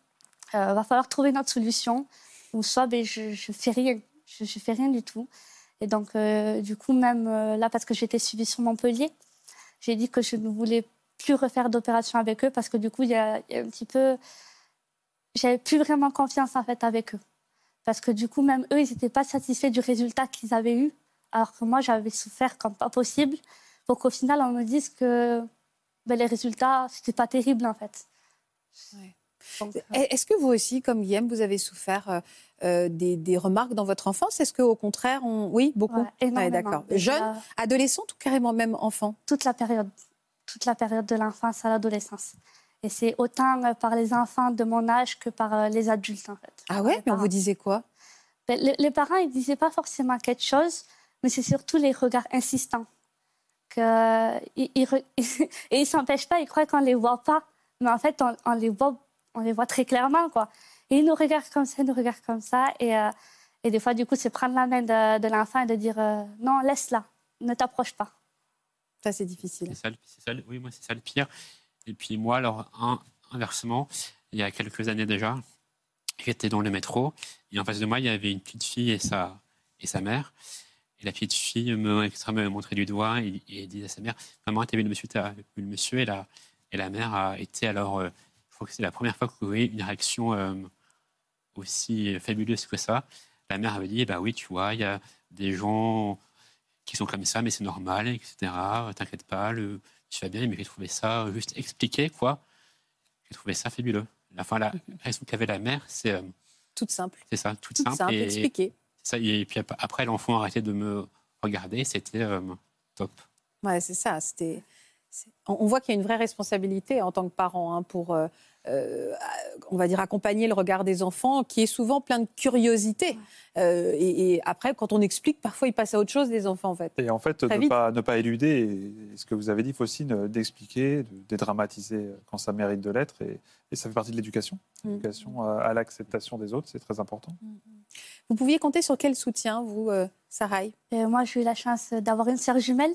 Il va falloir trouver une autre solution. Ou soit ben, je ne fais rien. Je, je fais rien du tout. Et donc, euh, du coup, même euh, là, parce que j'étais suivie sur Montpellier, j'ai dit que je ne voulais plus refaire d'opération avec eux parce que du coup, il y a, il y a un petit peu. J'avais plus vraiment confiance en fait avec eux. Parce que du coup, même eux, ils n'étaient pas satisfaits du résultat qu'ils avaient eu. Alors que moi, j'avais souffert comme pas possible. Pour qu'au final, on me dise que ben, les résultats, c'était pas terrible en fait. Ouais. Euh, Est-ce que vous aussi, comme Guillaume, vous avez souffert euh, euh, des, des remarques dans votre enfance? Est-ce qu'au contraire, on... oui, beaucoup? Ouais, énormément. d'accord. Et Jeune, là, adolescente ou carrément même enfant? Toute la période, toute la période de l'enfance à l'adolescence. Et c'est autant euh, par les enfants de mon âge que par euh, les adultes en fait. Ah ouais? Mais on vous disait quoi? Ben, les, les parents, ils disaient pas forcément quelque chose, mais c'est surtout les regards insistants. Que, ils, ils re- et ils s'empêchent pas, ils croient qu'on les voit pas. Mais en fait, on, on les, voit, on les voit très clairement. Quoi. Et ils nous regardent comme ça, ils nous regardent comme ça. Et, euh, et des fois, du coup, c'est prendre la main de, de l'enfant et de dire euh, non, laisse-la, ne t'approche pas. Ça, c'est difficile. C'est ça, ça oui, moi, c'est ça le pire. Et puis moi, alors, un- inversement, il y a quelques années déjà, j'étais dans le métro et en face de moi, il y avait une petite fille et sa, et sa mère. Et la petite fille me, extra- me montrait du doigt et, et disait à sa mère Maman, tu as vu le monsieur, t'as vu le monsieur et la, et la mère a été alors, euh, crois que c'est la première fois que vous voyez une réaction euh, aussi fabuleuse que ça. La mère avait dit Bah oui, tu vois, il y a des gens qui sont comme ça, mais c'est normal, etc. T'inquiète pas, le, tu vas bien, mais j'ai trouvé ça juste expliqué, quoi. J'ai trouvé ça fabuleux. Enfin, la réaction qu'avait la mère, c'est euh, Toute simple. c'est ça, toute Toute simple. simple, et, expliqué. ça, et puis ap- après, l'enfant a arrêté de me regarder, c'était euh, top. Ouais, c'est ça. C'était. On voit qu'il y a une vraie responsabilité en tant que parent hein, pour, euh, euh, on va dire, accompagner le regard des enfants, qui est souvent plein de curiosité. Euh, et, et après, quand on explique, parfois ils passent à autre chose, les enfants, en fait. Et en fait, ne pas, ne pas éluder, et ce que vous avez dit, Faucine, d'expliquer, de dédramatiser quand ça mérite de l'être. Et, et ça fait partie de l'éducation. Mm. L'éducation à, à l'acceptation des autres, c'est très important. Vous pouviez compter sur quel soutien, vous, euh, Sarai Et moi, j'ai eu la chance d'avoir une sœur jumelle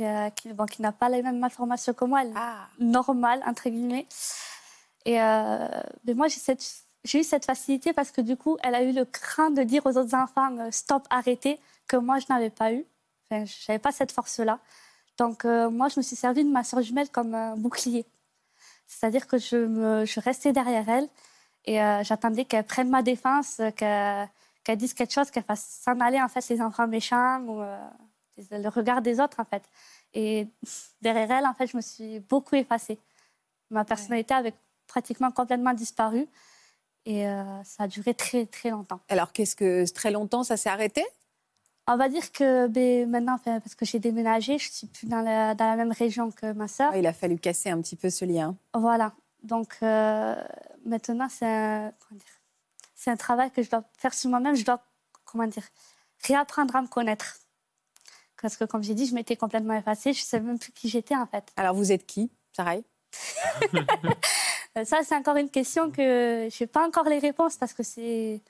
euh, qui, bon, qui n'a pas les mêmes malformations que moi, elle Ah, normale, entre guillemets. Et euh, mais moi, j'ai, eu cette facilité parce que du coup, elle a eu le cran de dire aux autres enfants euh, stop, arrêtez, que moi, je n'avais pas eu. Enfin, je n'avais pas cette force-là. Donc, euh, moi, je me suis servie de ma sœur jumelle comme un bouclier. C'est-à-dire que je, me, je restais derrière elle et euh, j'attendais qu'elle prenne ma défense, qu'elle, dise quelque chose, qu'elle fasse s'en aller, en fait, les enfants méchants ou le regard des autres, en fait. Et derrière elle, en fait, je me suis beaucoup effacée. Ma personnalité avait pratiquement complètement disparu. Et euh, ça a duré très, très longtemps. Alors, qu'est-ce que très longtemps, ça s'est arrêté? On va dire que ben, maintenant, enfin, parce que j'ai déménagé, je suis plus dans la, dans la même région que ma sœur. Il a fallu casser un petit peu ce lien. Voilà. Donc euh, maintenant, c'est un, c'est un travail que je dois faire sur moi-même. Je dois, comment dire, réapprendre à me connaître. Parce que, comme j'ai dit, je m'étais complètement effacée. Je ne savais même plus qui j'étais, en fait. Alors, vous êtes qui, Sarai Euh, Ça, c'est encore une question que je n'ai pas encore les réponses parce que c'est.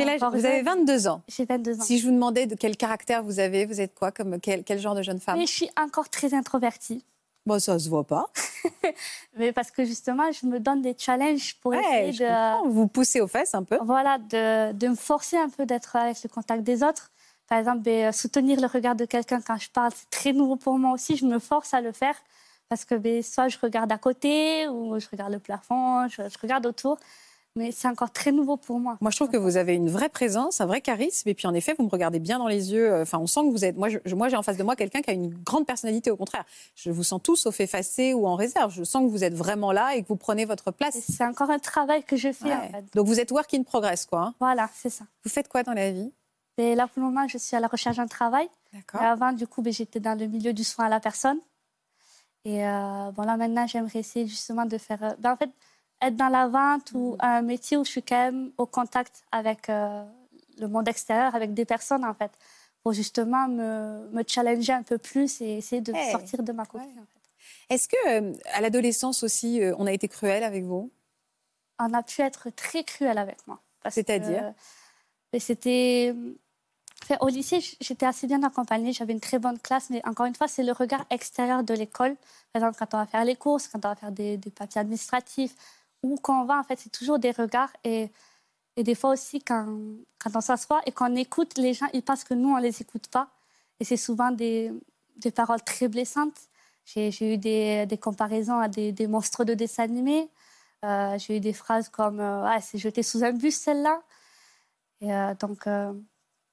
encore Vous avez jeune. 22 ans. J'ai 22 ans. Si je vous demandais de quel caractère vous avez, vous êtes quoi comme quel, quel genre de jeune femme? Mais je suis encore très introvertie. Bon, ça se voit pas. Mais parce que justement, je me donne des challenges pour Ouais, essayer je de. comprends. Vous poussez aux fesses un peu. Voilà, de, de me forcer un peu d'être avec le contact des autres. Par exemple, ben, soutenir le regard de quelqu'un quand je parle, c'est très nouveau pour moi aussi. Je me force à le faire parce que ben, soit je regarde à côté ou je regarde le plafond, je, je regarde autour. Mais c'est encore très nouveau pour moi. Moi, je trouve que vous avez une vraie présence, un vrai charisme. Et puis, en effet, vous me regardez bien dans les yeux. Enfin, on sent que vous êtes. Moi, j'ai en face de moi quelqu'un qui a une grande personnalité, au contraire. Je vous sens tous sauf effacés ou en réserve. Je sens que vous êtes vraiment là et que vous prenez votre place. C'est encore un travail que je fais. en fait. Donc, vous êtes work in progress, quoi. hein. Voilà, c'est ça. Vous faites quoi dans la vie? Et là, pour le moment, je suis à la recherche d'un travail. D'accord. Avant, du coup, ben, j'étais dans le milieu du soin à la personne. Et euh, bon, là, maintenant, j'aimerais essayer justement de faire. euh, ben, en fait, être dans la vente ou un métier où je suis quand même au contact avec euh, le monde extérieur, avec des personnes, en fait, pour justement me, me challenger un peu plus et essayer de Hey. sortir de ma coquille. en fait. Est-ce que, euh, à l'adolescence aussi, on a été cruel avec vous? On a pu être très cruel avec moi. C'est-à-dire? ben, C'était. Au lycée, j'étais assez bien accompagnée, j'avais une très bonne classe, mais encore une fois, c'est le regard extérieur de l'école. Par exemple, quand on va faire les courses, quand on va faire des, papiers administratifs, ou quand on va, en fait, c'est toujours des regards. Et, des fois aussi, quand, quand on s'assoit et qu'on écoute, les gens, ils pensent que nous, on ne les écoute pas. Et c'est souvent des, des paroles très blessantes. J'ai eu des, des comparaisons à des, monstres de dessins animés. Euh, j'ai eu des phrases comme euh, Ah, c'est jeté sous un bus celle-là. Et euh, donc,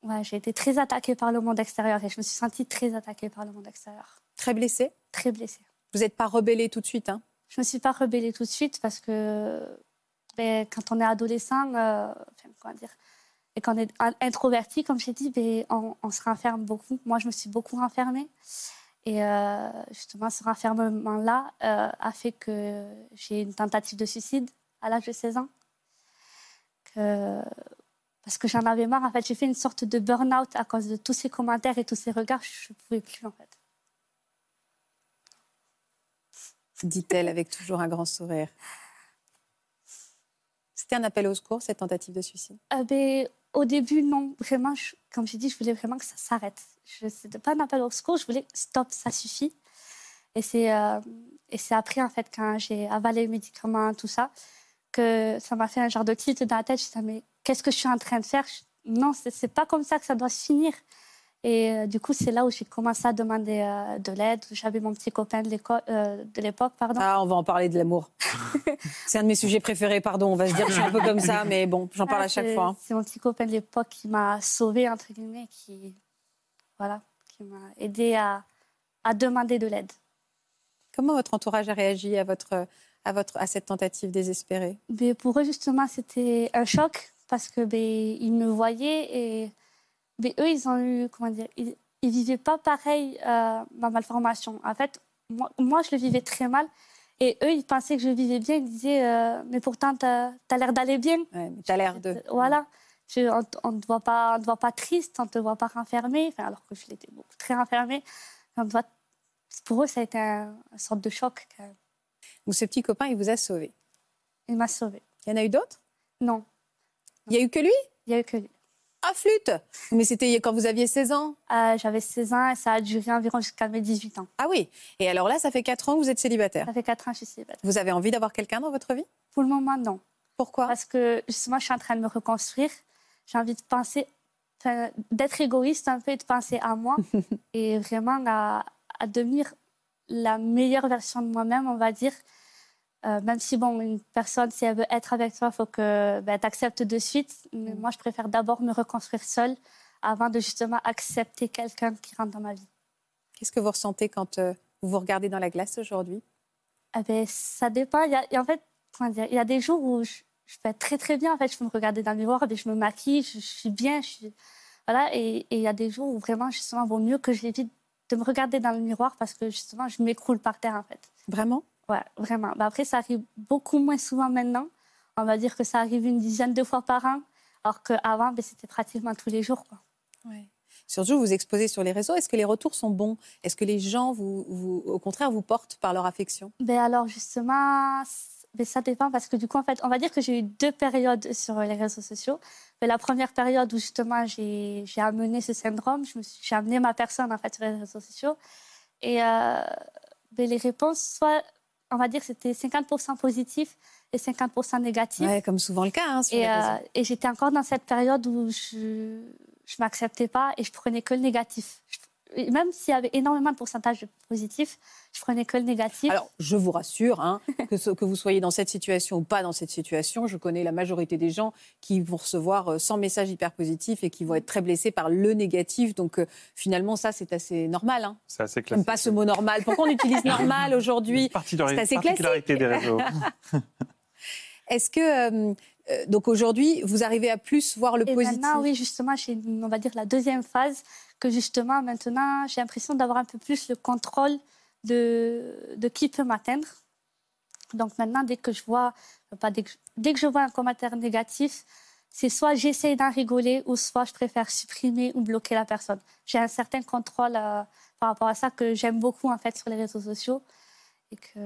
ouais, j'ai été très attaquée par le monde extérieur et je me suis sentie très attaquée par le monde extérieur. Très blessé Très blessée. Vous n'êtes pas rebellé tout de suite hein? Je me suis pas rebellée tout de suite parce que ben, quand on est adolescent, euh, enfin, comment dire, et qu'on est in- introverti, comme j'ai dit, ben, on, on se renferme beaucoup. Moi, je me suis beaucoup renfermée. Et euh, justement, ce renfermement-là euh, a fait que j'ai une tentative de suicide à l'âge de 16 ans. Que- parce que j'en avais marre. En fait, j'ai fait une sorte de burn-out à cause de tous ces commentaires et tous ces regards. Je ne pouvais plus, en fait. dit-elle avec toujours un grand sourire. C'était un appel au secours, cette tentative de suicide? Euh, ben, au début, non. Vraiment, je- comme j'ai dit, je voulais vraiment que ça s'arrête. Ce n'était pas un appel au secours, je voulais stop, ça suffit. Et c'est euh, après, en fait, quand j'ai avalé les médicaments, tout ça, que ça m'a fait un genre de tilt dans la tête. Je me suis dit, mais qu'est-ce que je suis en train de faire? Non, c'est pas comme ça que ça doit se finir. Et euh, du coup, c'est là où j'ai commencé à demander euh, de l'aide. J'avais mon petit copain de euh, l'époque, pardon. Ah, on va en parler de l'amour. C'est un de mes sujets préférés, pardon. On va se dire que je suis un peu comme ça, mais bon, j'en parle Ah, à chaque c'est- fois. hein. C'est mon petit copain de l'époque qui m'a sauvée, entre guillemets, qui, voilà, qui m'a aidé à, à demander de l'aide. Comment votre entourage a réagi à, votre, à, votre, à cette tentative désespérée? Mais pour eux, justement, c'était un choc parce que ben, ils me voyaient et ben, eux, ils ont eu, comment dire, ils, ils vivaient pas pareil euh, ma malformation. En fait, moi, moi, je le vivais très mal. Et eux, ils pensaient que je vivais bien. Ils disaient, euh, mais pourtant, tu as, l'air d'aller bien. ouais, mais T'as l'air de. Voilà. Je- on ne te voit pas, on te voit pas triste, on ne te voit pas renfermée, enfin, alors que je l'étais beaucoup très renfermée. On te voit- Pour eux, ça a été un, une sorte de choc. quand même. Donc, ce petit copain, il vous a sauvé. Il m'a sauvée. Il y en a eu d'autres? Non, Il y a eu que lui? Il n'y a eu que lui. Ah, flûte Mais c'était quand vous aviez 16 ans? Euh, J'avais 16 ans et ça a duré environ jusqu'à mes 18 ans. Ah oui. Et alors là, ça fait 4 ans que vous êtes célibataire? Ça fait 4 ans que je suis célibataire. Vous avez envie d'avoir quelqu'un dans votre vie? Pour le moment, non. Pourquoi? Parce que justement, je suis en train de me reconstruire. J'ai envie de penser, d'être égoïste un peu et de penser à moi et vraiment à, à devenir la meilleure version de moi-même, on va dire. Euh, même si, bon, une personne, si elle veut être avec toi, il faut que ben, tu acceptes de suite. Mais moi, je préfère d'abord me reconstruire seule avant de justement accepter quelqu'un qui rentre dans ma vie. Qu'est-ce que vous ressentez quand euh, vous vous regardez dans la glace aujourd'hui? Eh ben, ça dépend. Il y a- en fait, il y a des jours où je, je vais être très très bien. En fait, je peux me regarder dans le miroir, et je me maquille, je, je suis bien. Je suis, voilà, et et il y a des jours où vraiment, justement, il vaut mieux que j'évite de me regarder dans le miroir parce que justement, je m'écroule par terre, en fait. Vraiment? Ouais, vraiment. Bah, après, ça arrive beaucoup moins souvent maintenant. On va dire que ça arrive une dizaine de fois par an, alors qu'avant, ben, c'était pratiquement tous les jours. Quoi. Surtout, vous exposez sur les réseaux. Est-ce que les retours sont bons? Est-ce que les gens, vous, vous- au contraire, vous portent par leur affection? Ben alors justement, ben ça dépend parce que du coup, en fait, on va dire que j'ai eu deux périodes sur les réseaux sociaux. La première période où justement j'ai amené ce syndrome, je me suis- j'ai amené ma personne en fait sur les réseaux sociaux. Et euh, ben, les réponses, soit on va dire c'était 50% positif et 50% négatif. Ouais, Comme souvent le cas hein, sur Et, euh, et j'étais encore dans cette période où je ne m'acceptais pas et je prenais que le négatif. Je- même s'il y avait énormément de pourcentage de positif, je prenais que le négatif. Alors, je vous rassure, hein, que, ce- que vous soyez dans cette situation ou pas dans cette situation, je connais la majorité des gens qui vont recevoir euh, 100 messages hyper positifs et qui vont être très blessés par le négatif. Donc, euh, finalement, ça, c'est assez normal. Hein. C'est assez J'aime classique. pas ce mot normal. Pourquoi on utilise normal aujourd'hui? C'est assez particularité des réseaux. Est-ce que, euh, euh, donc aujourd'hui, vous arrivez à plus voir le Et positif? maintenant, oui, justement, une- on va dire, la deuxième phase, que justement, maintenant, j'ai l'impression d'avoir un peu plus le contrôle de, de qui peut m'atteindre. Donc maintenant, dès que je vois, pas dès dès que je vois un commentaire négatif, c'est soit j'essaye d'en rigoler ou soit je préfère supprimer ou bloquer la personne. J'ai un certain contrôle euh, par rapport à ça que j'aime beaucoup en fait sur les réseaux sociaux et que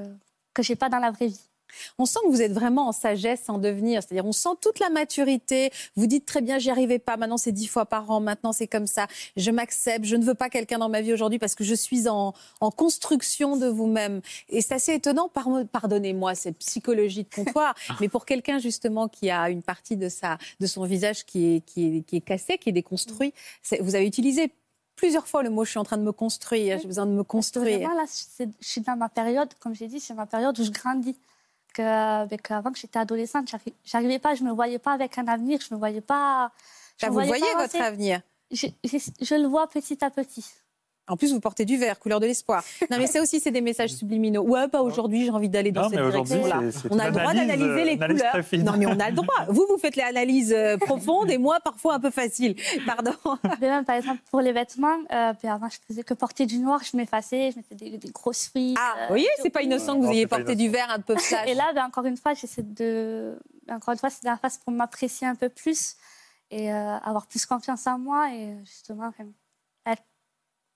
que j'ai pas dans la vraie vie. On sent que vous êtes vraiment en sagesse, en devenir. C'est-à-dire, on sent toute la maturité. Vous dites très bien, j'y arrivais pas. Maintenant, c'est dix fois par an. Maintenant, c'est comme ça. Je m'accepte. Je ne veux pas quelqu'un dans ma vie aujourd'hui parce que je suis en, en construction de vous-même. Et c'est assez étonnant. Par- Pardonnez-moi, cette psychologie de comptoir. mais pour quelqu'un, justement, qui a une partie de, sa, de son visage qui est, qui est, qui est cassé, qui est déconstruit, vous avez utilisé plusieurs fois le mot je suis en train de me construire, j'ai besoin de me construire. Vraiment, là, c'est- je suis dans ma période, comme j'ai dit, c'est ma période où je grandis. Que, ben, qu'avant que j'étais adolescente, j'arri- j'arrivais pas, je me voyais pas avec un avenir, je me voyais pas. je me vous voyez, pas votre avenir je, je- je le vois petit à petit. En plus, vous portez du vert, couleur de l'espoir. Non, mais ça aussi, c'est des messages subliminaux. Ouais, pas aujourd'hui, j'ai envie d'aller dans Non, cette direction-là. On a le droit analyse, d'analyser les couleurs. Non, mais on a le droit. Vous, vous faites l'analyse euh, profonde et moi, parfois, un peu facile. Pardon. Mais même, par exemple, pour les vêtements, euh, ben, avant, je faisais que porter du noir, je m'effaçais, je mettais des, des grosses frites. Ah, euh, vous voyez, c'est pas innocent que vous Non, ayez porté du vert un peu flash. Et là, ben, encore une fois, j'essaie de. Encore une fois, c'est la phase pour m'apprécier un peu plus et euh, avoir plus confiance en moi et justement. enfin,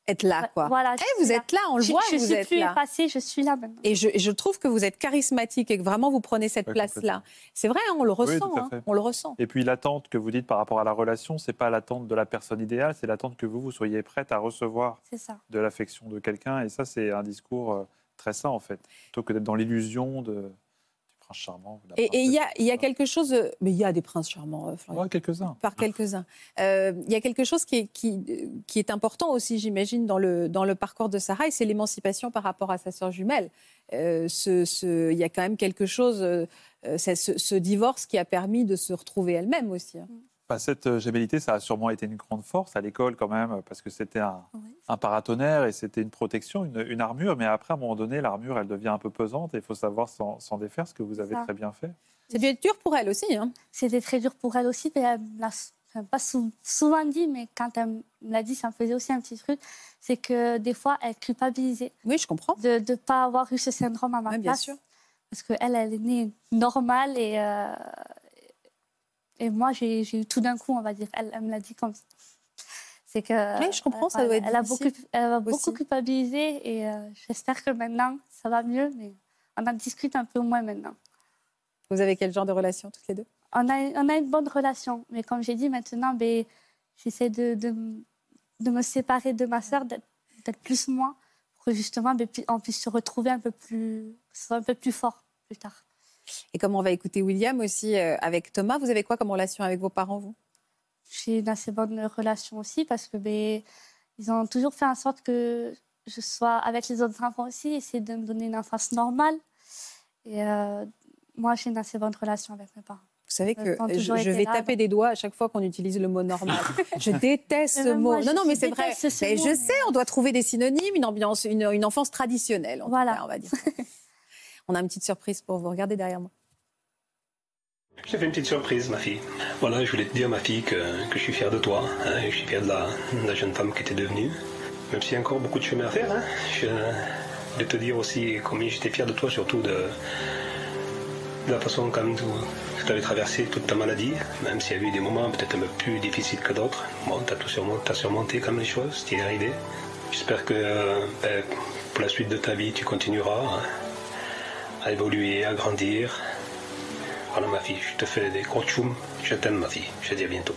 Être là, quoi. Voilà, Eh, vous êtes là, on le Je- voit, je vous suis êtes plus là. effacée, je suis là maintenant. Et je, et je trouve que vous êtes charismatique et que vraiment vous prenez cette Ouais, place-là. C'est vrai, hein, on le ressent. hein, on le ressent. Et puis l'attente que vous dites par rapport à la relation, c'est pas l'attente de la personne idéale, c'est l'attente que vous, vous soyez prête à recevoir de l'affection de quelqu'un. Et ça, c'est un discours euh, très sain, en fait. Plutôt que d'être dans l'illusion de, prince charmant. Et il y a, y quelque chose. euh, Mais il y a des princes charmants, euh, Florian. Ouais, quelques-uns. par quelques-uns. Euh, Il y a quelque chose qui est, qui, qui est important aussi, j'imagine, dans le, dans le parcours de Sarah, et c'est l'émancipation par rapport à sa sœur jumelle. Euh, ce, ce- il y a quand même quelque chose, euh, c'est ce, ce divorce qui a permis de se retrouver elle-même aussi. hein. Bah, cette euh, gémellité, ça a sûrement été une grande force à l'école quand même, parce que c'était un, Oui. un paratonnerre et c'était une protection, une, une armure. Mais après, à un moment donné, l'armure, elle devient un peu pesante et il faut savoir s'en s'en défaire, ce que vous avez Ça. très bien fait. Être dur pour elle aussi. Hein. C'était très dur pour elle aussi, mais elle l'a pas sou- souvent dit, mais quand elle me l'a dit, ça me faisait aussi un petit truc. C'est que des fois, elle culpabilisait Oui, je comprends. de ne pas avoir eu ce syndrome à ma Ouais, bien place. sûr. Parce qu'elle, elle est née normale et, euh, et moi, j'ai eu tout d'un coup, on va dire. Elle, elle me l'a dit comme ça. C'est que. Oui, je comprends, ça elle- doit être elle a beaucoup, elle a beaucoup aussi. culpabilisé et euh, j'espère que maintenant, ça va mieux, mais on en discute un peu moins maintenant. Vous avez quel genre de relation, toutes les deux? On a, on a une bonne relation, mais comme j'ai dit maintenant, ben, j'essaie de, de, de me séparer de ma sœur, d'être plus moi, pour que justement ben, on puisse se retrouver un peu plus, un peu plus fort plus tard. Et comme on va écouter William aussi euh, avec Thomas, vous avez quoi comme relation avec vos parents, vous? J'ai une assez bonne relation aussi parce que ben, ils ont toujours fait en sorte que je sois avec les autres enfants aussi, essayer de me donner une enfance normale. Et euh, moi, j'ai une assez bonne relation avec mes parents. Vous savez Ils que je, vais là, taper donc. des doigts à chaque fois qu'on utilise le mot normal. je déteste ce mot. moi, non, non, mais c'est vrai. ce Mais mot, je mais- sais, on doit trouver des synonymes, une ambiance, une, une enfance traditionnelle. En Voilà. tout cas, on va dire. on a une petite surprise pour vous. Regardez derrière moi. J'ai fait une petite surprise, ma fille. Voilà, je voulais te dire, ma fille, que, que je suis fier de toi. hein, je suis fier de la, de jeune femme que tu es devenue. Même s'il y a encore beaucoup de chemin à faire. Hein, je voulais te dire aussi combien j'étais fier de toi, surtout de, de la façon comme tu tu avais traversé toute ta maladie. Même s'il y a eu des moments peut-être un peu plus difficiles que d'autres. Bon, tu as tout surmonté, t'as surmonté comme les choses, tu es arrivé. J'espère que euh, ben, pour la suite de ta vie, tu continueras hein, à évoluer, à grandir. Voilà ma fille, je te fais des gros tchoum. Je t'aime ma fille. Je te dis à bientôt.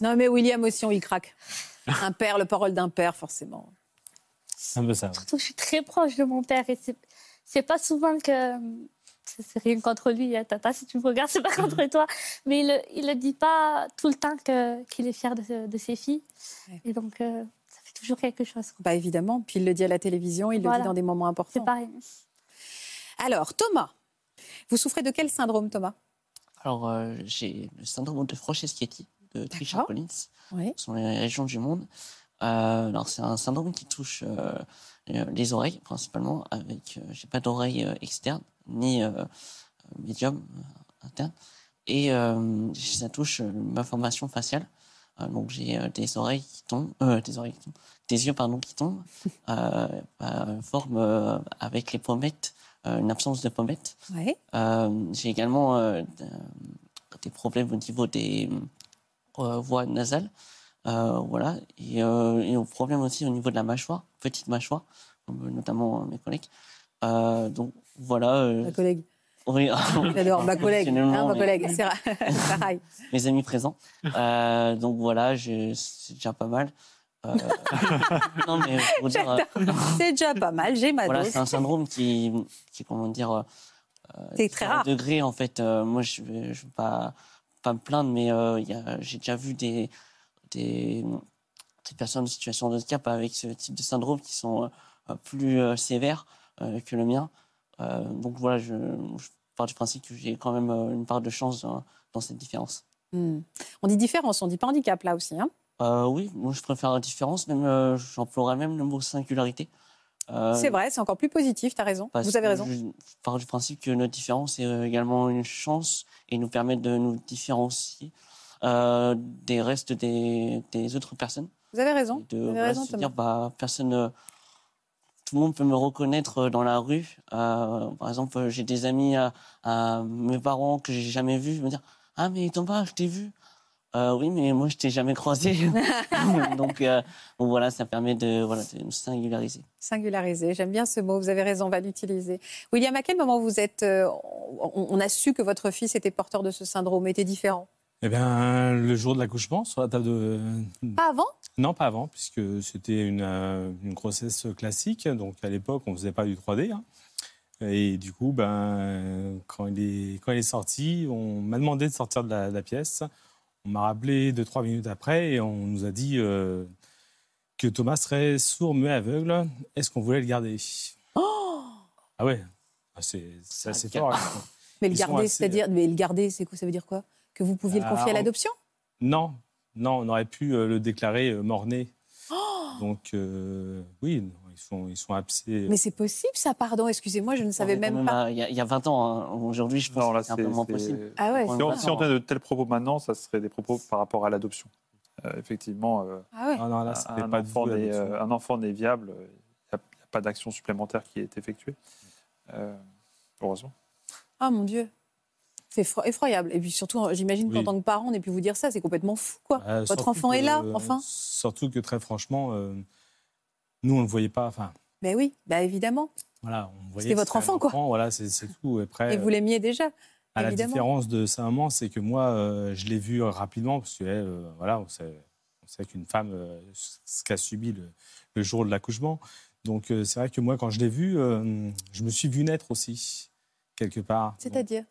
Non, mais William aussi, on y craque. Un père, le parole d'un père, forcément. C'est un peu ça. ouais. Surtout, je suis très proche de mon père et c'est, pas souvent que. C'est rien contre lui, hein, Tata, si tu me regardes, c'est pas contre toi. Mais il, le dit pas tout le temps qu'il est fier de, de ses filles. Ouais. Et donc, euh, toujours quelque chose. Bah évidemment. Puis il le dit à la télévision, il le dit dans des moments C'est importants. pareil. Alors, Thomas, vous souffrez de quel syndrome, Thomas? Alors, euh, j'ai le syndrome de Frosch-Eschietti de D'accord. Collins. Oui. Ce sont les régions du monde. Euh, alors, c'est un syndrome qui touche euh, les oreilles, principalement, avec. Euh, j'ai pas d'oreille euh, externe, ni médium euh, interne. Et euh, ça touche euh, ma formation faciale. Euh, donc, j'ai euh, des oreilles qui tombent. euh, des oreilles qui tombent. Des yeux, pardon, qui tombent. Forme avec les pommettes, une absence de pommettes. J'ai également des problèmes au niveau des voies nasales. Euh, voilà. Et, euh, et un problème aussi au niveau de la mâchoire, petite mâchoire, notamment mes collègues. Euh, donc voilà. collègue. Oui, J'adore, ma collègue. hein, ma collègue. C'est pareil. mes amis présents. Euh, donc voilà, c'est déjà pas mal. Euh, non, mais pour dire, euh, C'est déjà pas mal, j'ai ma voilà, dose. c'est un syndrome qui, qui comment dire, C'est très rare. degré en fait. moi, je ne vais pas, pas me plaindre, mais j'ai déjà vu des, des, des personnes en situation de handicap avec ce type de syndrome qui sont plus sévères que le mien. Euh, donc voilà, je, je pars du principe que j'ai quand même euh, une part de chance dans, dans cette différence. Hmm. On dit différence, on dit pas handicap là aussi. Hein Euh, oui, moi je préfère la différence, même euh, j'emploierais même le mot singularité. Euh, c'est vrai, c'est encore plus positif, tu as raison. Vous avez raison. Je je pars du principe que notre différence est également une chance et nous permet de nous différencier des restes des, des autres personnes. Vous avez raison. Et de Vous avez voilà, raison, se dire, bah, personne, tout le monde peut me reconnaître euh, dans la rue. Euh, par exemple, euh, j'ai des amis à, à mes parents que j'ai jamais vus. Je me dire, ah mais Thomas, je t'ai vu. Euh, oui, mais moi je t'ai jamais croisé. donc, euh, voilà, ça permet de, voilà, de nous singulariser. Singularisé, j'aime bien ce mot, vous avez raison, on va l'utiliser. William, à quel moment vous êtes. euh, on, on a su que votre fils était porteur de ce syndrome, était différent? Eh bien, le jour de l'accouchement, sur la table de. Pas avant? Non, pas avant, puisque c'était une, euh, une grossesse classique. Donc, à l'époque, on ne faisait pas du 3D. hein. Et du coup, ben, quand, il est, quand il est sorti, on m'a demandé de sortir de la, de la pièce. On m'a rappelé deux, trois minutes après et on nous a dit euh, que Thomas serait sourd, muet, aveugle. Est-ce qu'on voulait le garder? Ah ouais, Ah, c'est assez fort. hein. Mais le garder, c'est-à-dire. Mais le garder, c'est quoi? Ça veut dire quoi? Que vous pouviez le confier à l'adoption? Non, non, on aurait pu euh, le déclarer euh, mort-né. Donc, euh, oui, non, ils sont, ils sont absés. Mais c'est possible ça, pardon, excusez-moi, je ne savais même pas. Il y, a- il y a 20 ans. hein. Aujourd'hui, je pense Non, là, que c'est c'est- possible. Ah ouais, Si on, si on tenait de tels propos maintenant, ça serait des propos par rapport à l'adoption. Euh, effectivement, euh, Ah ouais. Ah non, là, ça fait un, pas enfant vous, né, l'adoption. un enfant né viable, il n'y a, pas d'action supplémentaire qui est effectuée. Euh, heureusement. Ah mon Dieu. C'est effro- effroyable. Et puis surtout, j'imagine qu'en tant que parent, on n'ait pu vous dire ça, c'est complètement fou, quoi. Euh, Votre enfant est là, enfin Surtout que très franchement, euh, nous, on ne le voyait pas. Enfin, Ben oui, bah évidemment. voilà, on voyait C'était votre un enfant, quoi. Voilà, c'est tout. Et Après, Et vous l'aimiez déjà, à la différence de sa maman, c'est que moi, euh, je l'ai vu rapidement parce que, euh, voilà, on sait, qu'une femme, euh, ce qu'a subi le, le jour de l'accouchement. Donc, euh, c'est vrai que moi, quand je l'ai vu, euh, je me suis vu naître aussi quelque part. C'est-à-dire?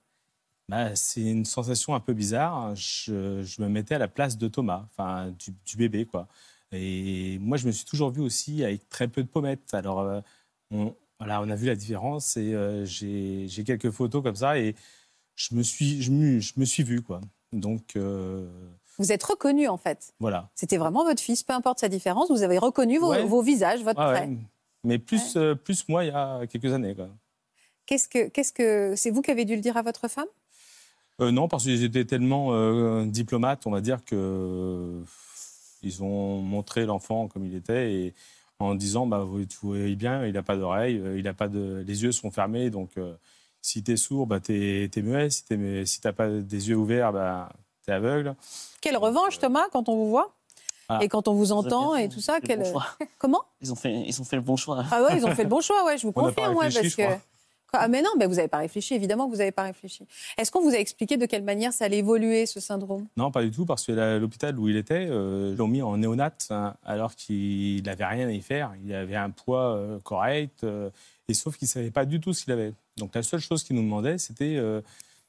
Bah, c'est une sensation un peu bizarre. Je, je me mettais à la place de Thomas, enfin du, du bébé, quoi. Et moi, je me suis toujours vu aussi avec très peu de pommettes. Alors, euh, on, voilà, on a vu la différence et euh, j'ai quelques photos comme ça et je me suis, je me, je me suis vu, quoi. Donc, euh, Vous êtes reconnu, en fait. voilà. C'était vraiment votre fils, peu importe sa différence, vous avez reconnu vos, Ouais. vos visages, votre trait. ouais. Mais plus, plus moi, il y a quelques années. Qu'est-ce que, qu'est-ce que, c'est vous qui avez dû le dire à votre femme? Euh, non, parce qu'ils étaient tellement euh, diplomates, on va dire, que euh, ils ont montré l'enfant comme il était et en disant, bah, vous, voyez bien, il n'a pas d'oreille, euh, il a pas de, les yeux sont fermés, donc euh, si tu es sourd, bah, tu es, muet, si tu n'as si t'as pas des yeux ouverts, bah, tu es aveugle. Quelle revanche, Thomas, quand on vous voit Ah. et quand on vous entend et tout ça bon. Comment? Ils ont fait, ils ont fait le bon choix. Ah ouais, ils ont fait le bon choix, ouais, je vous On confirme, ouais, parce je que. Ah mais non, mais vous n'avez pas réfléchi, évidemment que vous n'avez pas réfléchi. Est-ce qu'on vous a expliqué de quelle manière ça allait évoluer, ce syndrome? Non, pas du tout, parce que l'hôpital où il était, euh, l'ont mis en néonat, hein, alors qu'il n'avait rien à y faire. Il avait un poids euh, correct, euh, et sauf qu'il ne savait pas du tout ce qu'il avait. Donc la seule chose qu'il nous demandait, c'était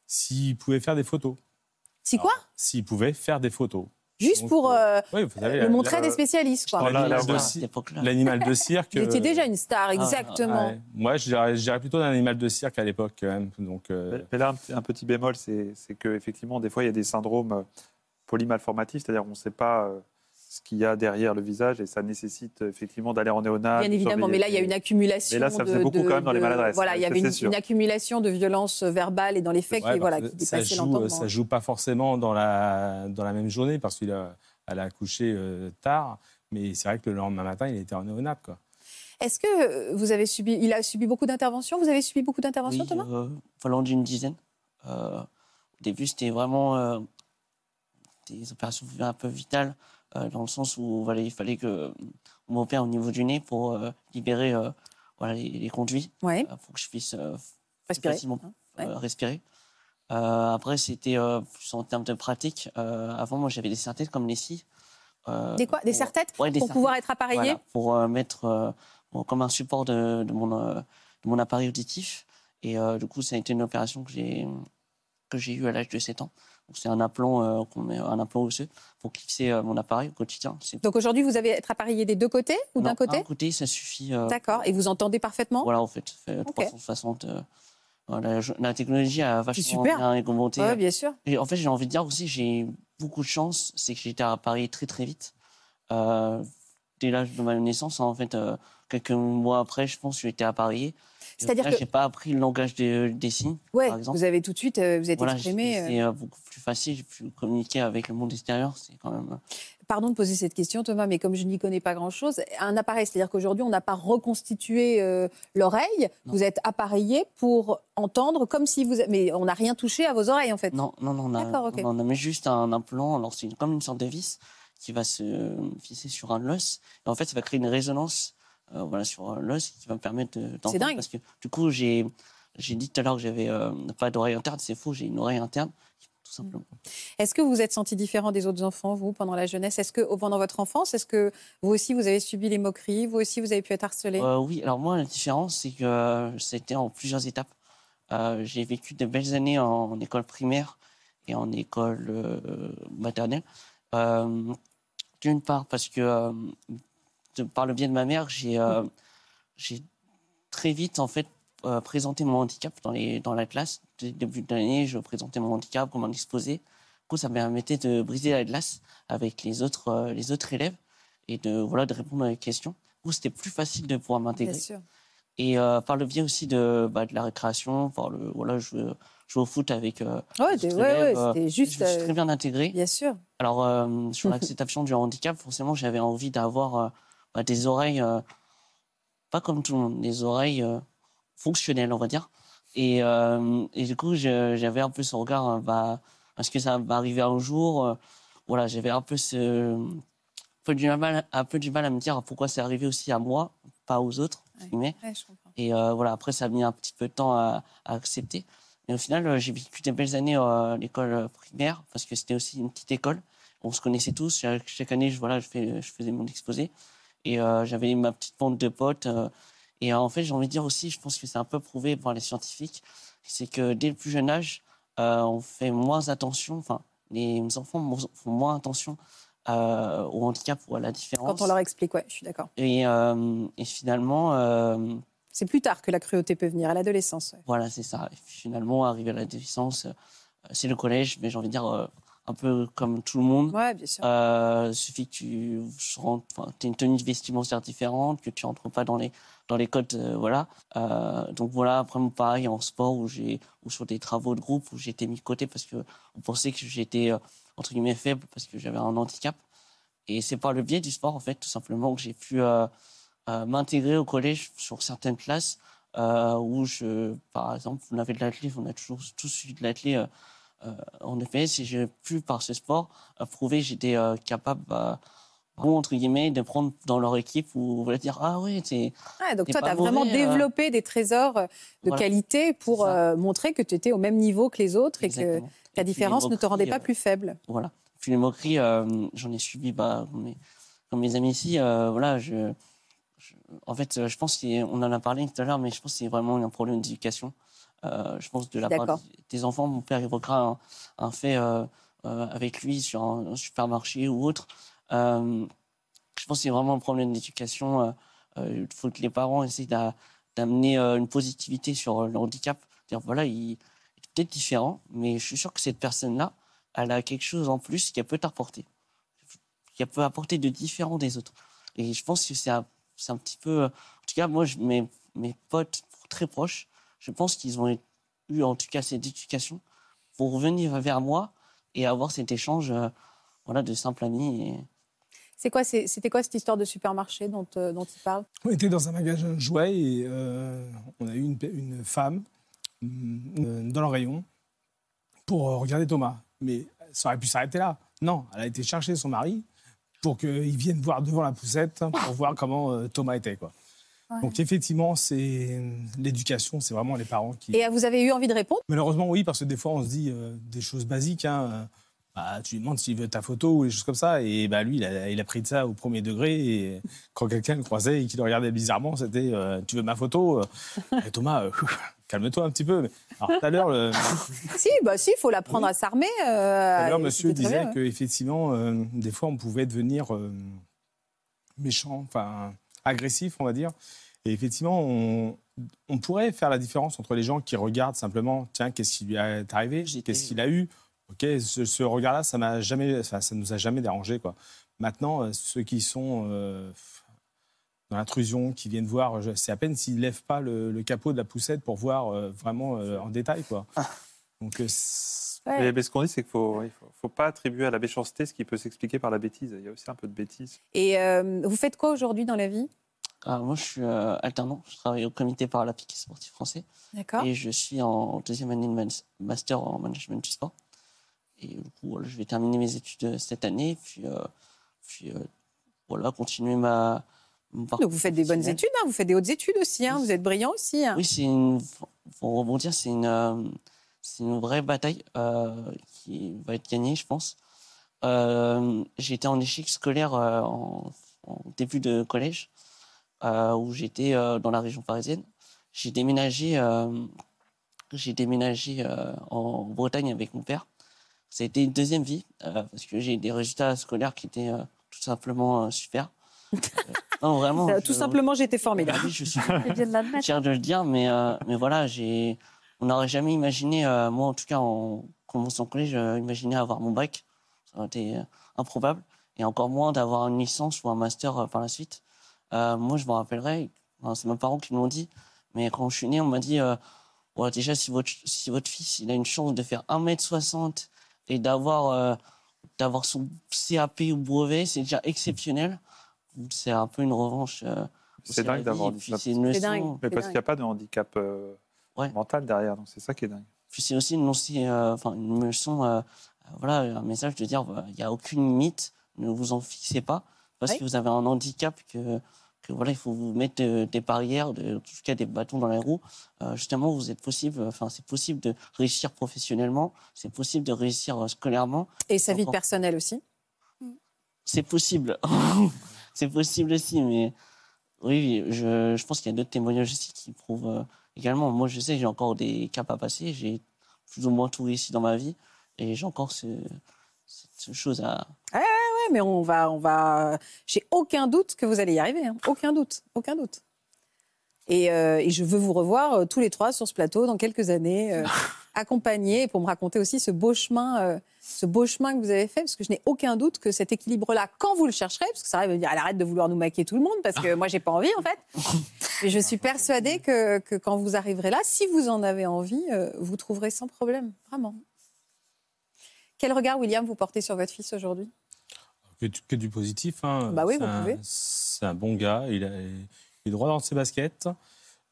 s'il pouvait faire des photos. C'est quoi? S'il pouvait faire des photos. Juste Donc, pour euh, Oui, vous savez, le montrer à des spécialistes, L'animal de, cirque. Étiez euh, déjà une star, exactement. ouais. Moi, je dirais, je dirais plutôt d'un animal de cirque à l'époque, quand même. Donc, euh, Mais- Mais là, un, petit- bémol, c'est qu'effectivement, des fois, il y a des syndromes euh, polymalformatifs, c'est-à-dire qu'on ne sait pas euh, ce qu'il y a derrière le visage et ça nécessite effectivement d'aller en néonat. Bien de évidemment, mais là, il y a une accumulation. Mais là, ça faisait de- beaucoup de- quand même dans les maladresses, Voilà, il y avait une, accumulation de violences verbales et dans les faits Ouais, qui, voilà, qui joue, l'entendement. ça joue pas forcément dans la, dans la même journée parce qu'il a, accouché euh, tard, mais c'est vrai que le lendemain matin, il était en néonat. Quoi. Est-ce que euh, vous avez subi, il a subi beaucoup d'interventions? Vous avez subi beaucoup d'interventions, Oui, Thomas? euh, pas loin d'une dizaine. Euh, au début, c'était vraiment euh, des opérations un peu vitales, dans le sens où voilà, il fallait que on m'opère au niveau du nez pour euh, libérer euh, voilà, les, les conduits, Ouais, euh, pour que je puisse euh, respirer. facilement hein. euh, Ouais. respirer. Euh, après, c'était euh, plus en termes de pratique. Euh, avant, moi, j'avais des serre-têtes comme les euh, Des quoi? Des pour- serre-têtes? Ouais, des pour pouvoir être appareillé Voilà, pour euh, mettre euh, bon, comme un support de, de mon, euh, de mon appareil auditif. Et euh, du coup, ça a été une opération que j'ai que j'ai eue à l'âge de 7 ans. C'est un implant euh, qu'on met un implant osseux pour fixer euh, mon appareil au quotidien. Donc aujourd'hui, vous avez être appareil des deux côtés ou d'un côté Un côté, ça suffit. euh, D'accord. Et vous entendez parfaitement Voilà, en fait, fait Ok. 360. euh, voilà, je- la technologie a vachement bien augmenté. Oui, bien sûr. Et en fait, j'ai envie de dire aussi, j'ai beaucoup de chance, c'est que j'ai été appareillé très très vite. Euh, dès l'âge de ma naissance, en fait, euh, quelques mois après, je pense, j'ai été appareillé. Et au C'est-à-dire que- j'ai pas appris le langage des, des signes, Ouais, par exemple. vous avez tout de suite, euh, vous êtes Voilà, exprimé. euh, c'est euh, beaucoup plus facile, j'ai pu communiquer avec le monde extérieur, c'est quand même... Pardon de poser cette question, Thomas, mais comme je n'y connais pas grand-chose, un appareil, c'est-à-dire qu'aujourd'hui, on n'a pas reconstitué euh, l'oreille, vous êtes appareillé pour entendre comme si vous... Mais on n'a rien touché à vos oreilles, en fait. Non, non, non, on a, D'accord, ok. on a mis juste un implant, alors c'est comme une sorte de vis qui va se fisser sur un os, et en fait, ça va créer une résonance euh, voilà, sur l'os qui va me permettre de- d'entendre. dingue. Parce que du coup, j'ai j'ai dit tout à l'heure que j'avais euh, pas d'oreille interne, c'est faux, j'ai une oreille interne, tout simplement. Est-ce que vous vous êtes senti différent des autres enfants, vous, pendant la jeunesse? Est-ce que pendant votre enfance, est-ce que vous aussi, vous avez subi les moqueries? Vous aussi, vous avez pu être harcelé? Euh, oui, alors moi, la différence, c'est que euh, c'était en plusieurs étapes. Euh, j'ai vécu de belles années en, en école primaire et en école euh, maternelle. Euh, D'une part, parce que euh, de- par le biais de ma mère, j'ai euh, très vite en fait euh, présenté mon handicap dans, les, dans la classe. Dès le début de l'année, je présentais mon handicap, comment l'exposer. Du coup, ça me permettait de briser la glace avec les autres, euh, les autres élèves et de, voilà, de répondre à des questions. Du coup, c'était plus facile de pouvoir m'intégrer. Et par le biais aussi de, bah, de la récréation, par le, voilà, jouer, jouer au foot avec. Euh, Ouais, c'était je me suis très bien intégré. Bien sûr. Alors, euh, sur l'acceptation du handicap, forcément, j'avais envie d'avoir bah, des oreilles, euh, pas comme tout le monde, des oreilles euh, fonctionnelles, on va dire. Et, euh, et du coup, j'avais un peu ce regard, bah, est-ce que ça va arriver un jour Voilà, j'avais un peu ce. Un peu, du mal, un peu du mal à me dire pourquoi c'est arrivé aussi à moi, pas aux autres. Ouais. je. Et euh, voilà, après, ça a mis un petit peu de temps à, à accepter. Mais au final, euh, j'ai vécu des belles années euh, à l'école primaire, parce que c'était aussi une petite école. On se connaissait tous. Chaque, chaque année, je, voilà, je, fais, je faisais mon exposé. Et euh, j'avais ma petite bande de potes. euh, et euh, en fait, j'ai envie de dire aussi, je pense que c'est un peu prouvé par les scientifiques, c'est que dès le plus jeune âge, on fait moins attention, enfin, les enfants font moins attention euh, au handicap ou à la différence. Quand on leur explique, ouais, je suis d'accord. et, euh, et finalement, euh, C'est plus tard que la cruauté peut venir, à l'adolescence. ouais. Voilà, c'est ça. Et finalement, arrivé à l'adolescence, c'est le collège, mais j'ai envie de dire, un peu comme tout le monde. Ouais, bien sûr. Euh, il suffit que tu aies une tenue vestimentaire différente, que tu rentres pas dans les, dans les codes. euh, voilà. Euh, donc voilà, après, moi, pareil, en sport ou, j'ai, ou sur des travaux de groupe où j'étais mis de côté parce qu'on pensait que j'étais, euh, entre guillemets, faible parce que j'avais un handicap. Et c'est par le biais du sport, en fait, tout simplement, que j'ai pu euh, euh, m'intégrer au collège sur certaines classes euh, où, je, par exemple, on avait de l'athlète, on a toujours tous eu de l'athlète en EPS et j'ai pu, par ce sport, euh, prouver que j'étais euh, capable, bon, entre guillemets, de prendre dans leur équipe ou dire Ah oui, c'est. Ouais, donc t'es toi, tu as vraiment euh. développé des trésors euh, de Voilà. qualité pour euh, montrer que tu étais au même niveau que les autres et que ta Et différence ne te rendait pas plus faible. Voilà. Puis les moqueries, euh, j'en ai subi, bah, comme mes, comme mes amis ici. euh, voilà, je, je- en fait, euh, je pense qu'on en a parlé tout à l'heure, mais je pense que c'est vraiment un problème d'éducation. Euh, je pense de la part des, enfants. Mon père évoquera un, un fait euh, euh, avec lui sur un, un supermarché ou autre. Je pense que c'est vraiment un problème d'éducation. Il faut que les parents essayent d'a- d'amener une positivité sur le handicap. Dire voilà, il est peut-être différent, mais je suis sûr que cette personne-là, elle a quelque chose en plus qu'elle peut t'apporter, qu'elle peut apporter de différent des autres. Et je pense que c'est un, petit peu. En tout cas, moi, je- mes, mes potes très proches, je pense qu'ils ont eu en tout cas cette éducation pour revenir vers moi et avoir cet échange euh, voilà, de simples amis. Et... C'est quoi, c'est- c'était quoi cette histoire de supermarché dont, euh, dont il parle On était dans un magasin de jouets et euh, on a eu une, une femme euh, dans le rayon pour regarder Thomas. Mais ça aurait pu s'arrêter là. Non, elle a été chercher son mari pour qu'il vienne voir devant la poussette pour voir comment euh, Thomas était. Quoi. Donc effectivement, c'est l'éducation, c'est vraiment les parents qui... Et euh, vous avez eu envie de répondre? Malheureusement, oui, parce que des fois, on se dit euh, des choses basiques. hein, euh, bah, tu lui demandes s'il veut ta photo ou des choses comme ça. Et bah, lui, il a, il a pris de ça au premier degré. Et quand quelqu'un le croisait et qu'il le regardait bizarrement, c'était euh, Tu veux ma photo Et Thomas, euh, calme-toi un petit peu. Alors tout à l'heure, le- Si, bah si, il faut l'apprendre à s'armer. tout à l'heure, monsieur disait qu'effectivement, des fois, on pouvait devenir méchant, enfin agressif, on va dire. Et effectivement, on, on pourrait faire la différence entre les gens qui regardent simplement, tiens, qu'est-ce qui lui est arrivé, qu'est-ce qu'il a eu. Ok, ce, ce regard-là, ça m'a jamais, enfin, ça nous a jamais dérangé, quoi. Maintenant, euh, ceux qui sont euh, dans l'intrusion, qui viennent voir, c'est à peine s'ils lèvent pas le, le capot de la poussette pour voir euh, vraiment euh, en détail, quoi. Donc, Mais, mais ce qu'on dit, c'est qu'il ne faut, il faut, faut pas attribuer à la méchanceté ce qui peut s'expliquer par la bêtise. Il y a aussi un peu de bêtise. Et euh, vous faites quoi aujourd'hui dans la vie? Ah, moi, je suis euh, alternant. Je travaille au comité paralympique sportif français. D'accord. Et je suis en deuxième année de master en management du sport. Et du coup, voilà, je vais terminer mes études euh, cette année, puis, euh, puis euh, voilà, continuer ma. Donc vous faites des bonnes études, hein, vous faites des hautes études aussi, hein, vous êtes brillant aussi. hein. Oui, c'est une. Pour rebondir, c'est une, euh, c'est une vraie bataille euh, qui va être gagnée, je pense. Euh, j'ai été en échec scolaire euh, en, en début de collège, où j'étais dans la région parisienne. J'ai déménagé, j'ai déménagé en Bretagne avec mon père. Ça a été une deuxième vie, parce que j'ai des résultats scolaires qui étaient tout simplement super. Non, vraiment. Tout je- simplement, j'étais formidable. Ah oui, je suis l'admettre. fier de le dire, mais, euh, mais voilà, j'ai, on n'aurait jamais imaginé, euh, moi en tout cas en commençant collège, euh, imaginer avoir mon bac. Ça aurait été euh, improbable. Et encore moins d'avoir une licence ou un master euh, par la suite. Euh, moi, je me rappellerai, enfin, c'est mes parents qui me l'ont dit, mais quand je suis né, on m'a dit euh, ouais, déjà, si votre, si votre fils il a une chance de faire 1m60 et d'avoir, euh, d'avoir son CAP ou brevet, c'est déjà exceptionnel. C'est un peu une revanche. euh, C'est dingue d'avoir. C'est une leçon. dingue. Mais parce qu'il n'y a pas de handicap euh, Ouais. mental derrière, donc c'est ça qui est dingue. Puis c'est aussi une, leçon, euh, enfin, une leçon, euh, euh, voilà, un message de dire il n'y a aucune limite, ne vous en fixez pas, parce Ouais. que vous avez un handicap que, que voilà, il faut vous mettre des barrières, de, en tout cas des bâtons dans les roues. Euh, justement, vous êtes possible, enfin, c'est possible de réussir professionnellement, c'est possible de réussir scolairement, Et sa vie Encore. personnelle aussi. c'est possible. c'est possible aussi, mais oui, je, je pense qu'il y a d'autres témoignages aussi qui prouvent euh, également. Moi, je sais, j'ai encore des caps à passer. J'ai plus ou moins tout réussi dans ma vie et j'ai encore ce, cette chose à. Ouais, mais on va, on va. J'ai aucun doute que vous allez y arriver. hein. Aucun doute, aucun doute. Et, euh, et je veux vous revoir euh, tous les trois sur ce plateau dans quelques années. euh, accompagner pour me raconter aussi ce beau chemin, euh, ce beau chemin que vous avez fait, parce que je n'ai aucun doute que cet équilibre-là, quand vous le chercherez, parce que ça arrive de me dire, elle arrête de vouloir nous maquer tout le monde, parce que moi, j'ai pas envie, en fait. Mais je suis persuadée que, que quand vous arriverez là, si vous en avez envie, euh, vous trouverez sans problème, vraiment. Quel regard, William, vous portez sur votre fils aujourd'hui? Que, du- que du positif. Hein. Bah oui, C'est vous un- pouvez. C'est un bon gars. Il, a- il est droit dans ses baskets.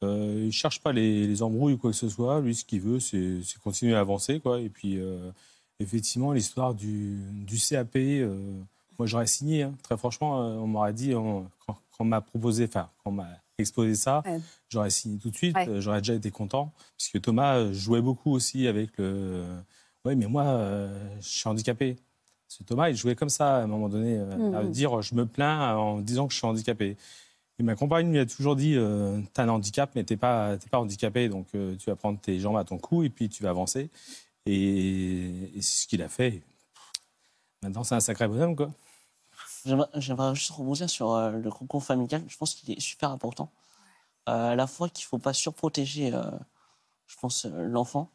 Euh, il ne cherche pas les, les embrouilles ou quoi que ce soit. Lui, ce qu'il veut, c'est continuer à avancer. Quoi. Et puis, euh, effectivement, l'histoire du, du CAP, euh, moi, j'aurais signé. hein. Très franchement, on m'aurait dit, on- quand, quand on m'a proposé, enfin, quand on m'a exposé ça, Ouais. j'aurais signé tout de suite. Ouais. J'aurais déjà été content. Puisque Thomas jouait beaucoup aussi avec le. Oui, mais moi, je suis handicapé. Thomas, il jouait comme ça à un moment donné, à dire je me plains en disant que je suis handicapé. Ma compagne lui a toujours dit euh, T'as un handicap, mais t'es pas, pas handicapé, donc euh, tu vas prendre tes jambes à ton cou et puis tu vas avancer. Et, c'est ce qu'il a fait. Maintenant, c'est un sacré bonhomme, quoi. J'aimerais juste rebondir sur euh, le concours familial. Je pense qu'il est super important. Euh, à la fois qu'il ne faut pas surprotéger, je pense, l'enfant.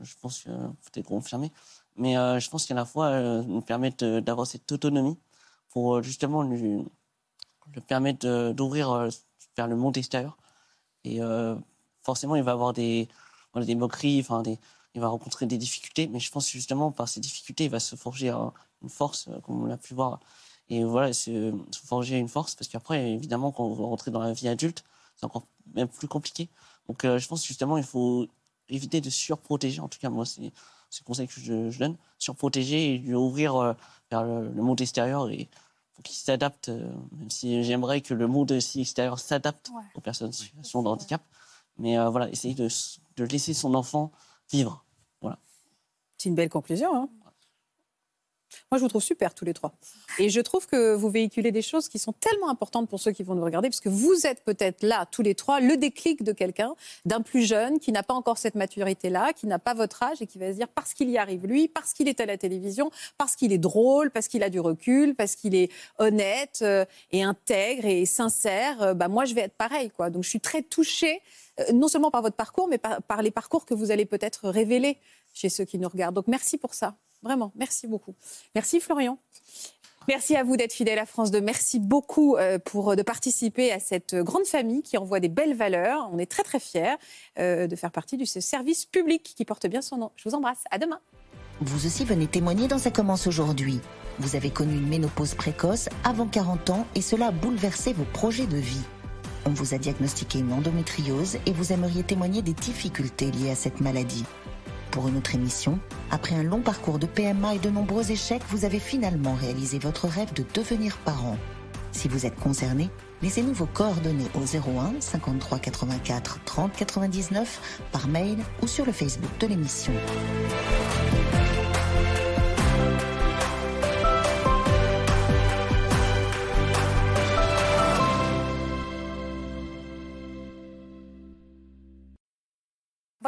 Je pense que vous peut-être confirmer. Mais je pense qu'à la fois, nous permettre d'avoir cette autonomie pour justement lui, lui permettre d'ouvrir euh, vers le monde extérieur. Et euh, forcément, il va avoir des, des moqueries, enfin, il va rencontrer des difficultés. Mais je pense justement, par ces difficultés, il va se forger une force, euh, comme on l'a pu voir et voilà, se, forger une force, parce qu'après, évidemment, quand on va rentrer dans la vie adulte, c'est encore même plus compliqué. Donc, je pense justement, il faut éviter de surprotéger. En tout cas, moi, c'est le conseil que je, donne. Surprotéger et lui ouvrir vers le, le monde extérieur et faut qu'il s'adapte, euh, même si j'aimerais que le monde aussi extérieur s'adapte Ouais. aux personnes en situation de handicap. Mais euh, voilà, essayer de, de laisser son enfant vivre. Voilà. C'est une belle conclusion. hein. Moi, je vous trouve super tous les trois. Et je trouve que vous véhiculez des choses qui sont tellement importantes pour ceux qui vont nous regarder, parce que vous êtes peut-être là, tous les trois, le déclic de quelqu'un, d'un plus jeune, qui n'a pas encore cette maturité-là, qui n'a pas votre âge et qui va se dire, parce qu'il y arrive lui, parce qu'il est à la télévision, parce qu'il est drôle, parce qu'il a du recul, parce qu'il est honnête euh, et intègre et sincère, euh, bah, moi, je vais être pareil. Quoi. Donc, je suis très touchée, euh, non seulement par votre parcours, mais par, par les parcours que vous allez peut-être révéler chez ceux qui nous regardent. Donc, merci pour ça. Vraiment, merci beaucoup. Merci Florian. Merci à vous d'être fidèle à France 2. Merci beaucoup euh, pour de participer à cette grande famille qui envoie des belles valeurs. On est très très fiers euh, de faire partie de ce service public qui porte bien son nom. Je vous embrasse. À demain. Vous aussi venez témoigner dans Ça commence aujourd'hui. Vous avez connu une ménopause précoce avant 40 ans et cela a bouleversé vos projets de vie. On vous a diagnostiqué une endométriose et vous aimeriez témoigner des difficultés liées à cette maladie. Pour une autre émission, après un long parcours de PMA et de nombreux échecs, vous avez finalement réalisé votre rêve de devenir parent. Si vous êtes concerné, laissez-nous vos coordonnées au 01 53 84 30 99 par mail ou sur le Facebook de l'émission.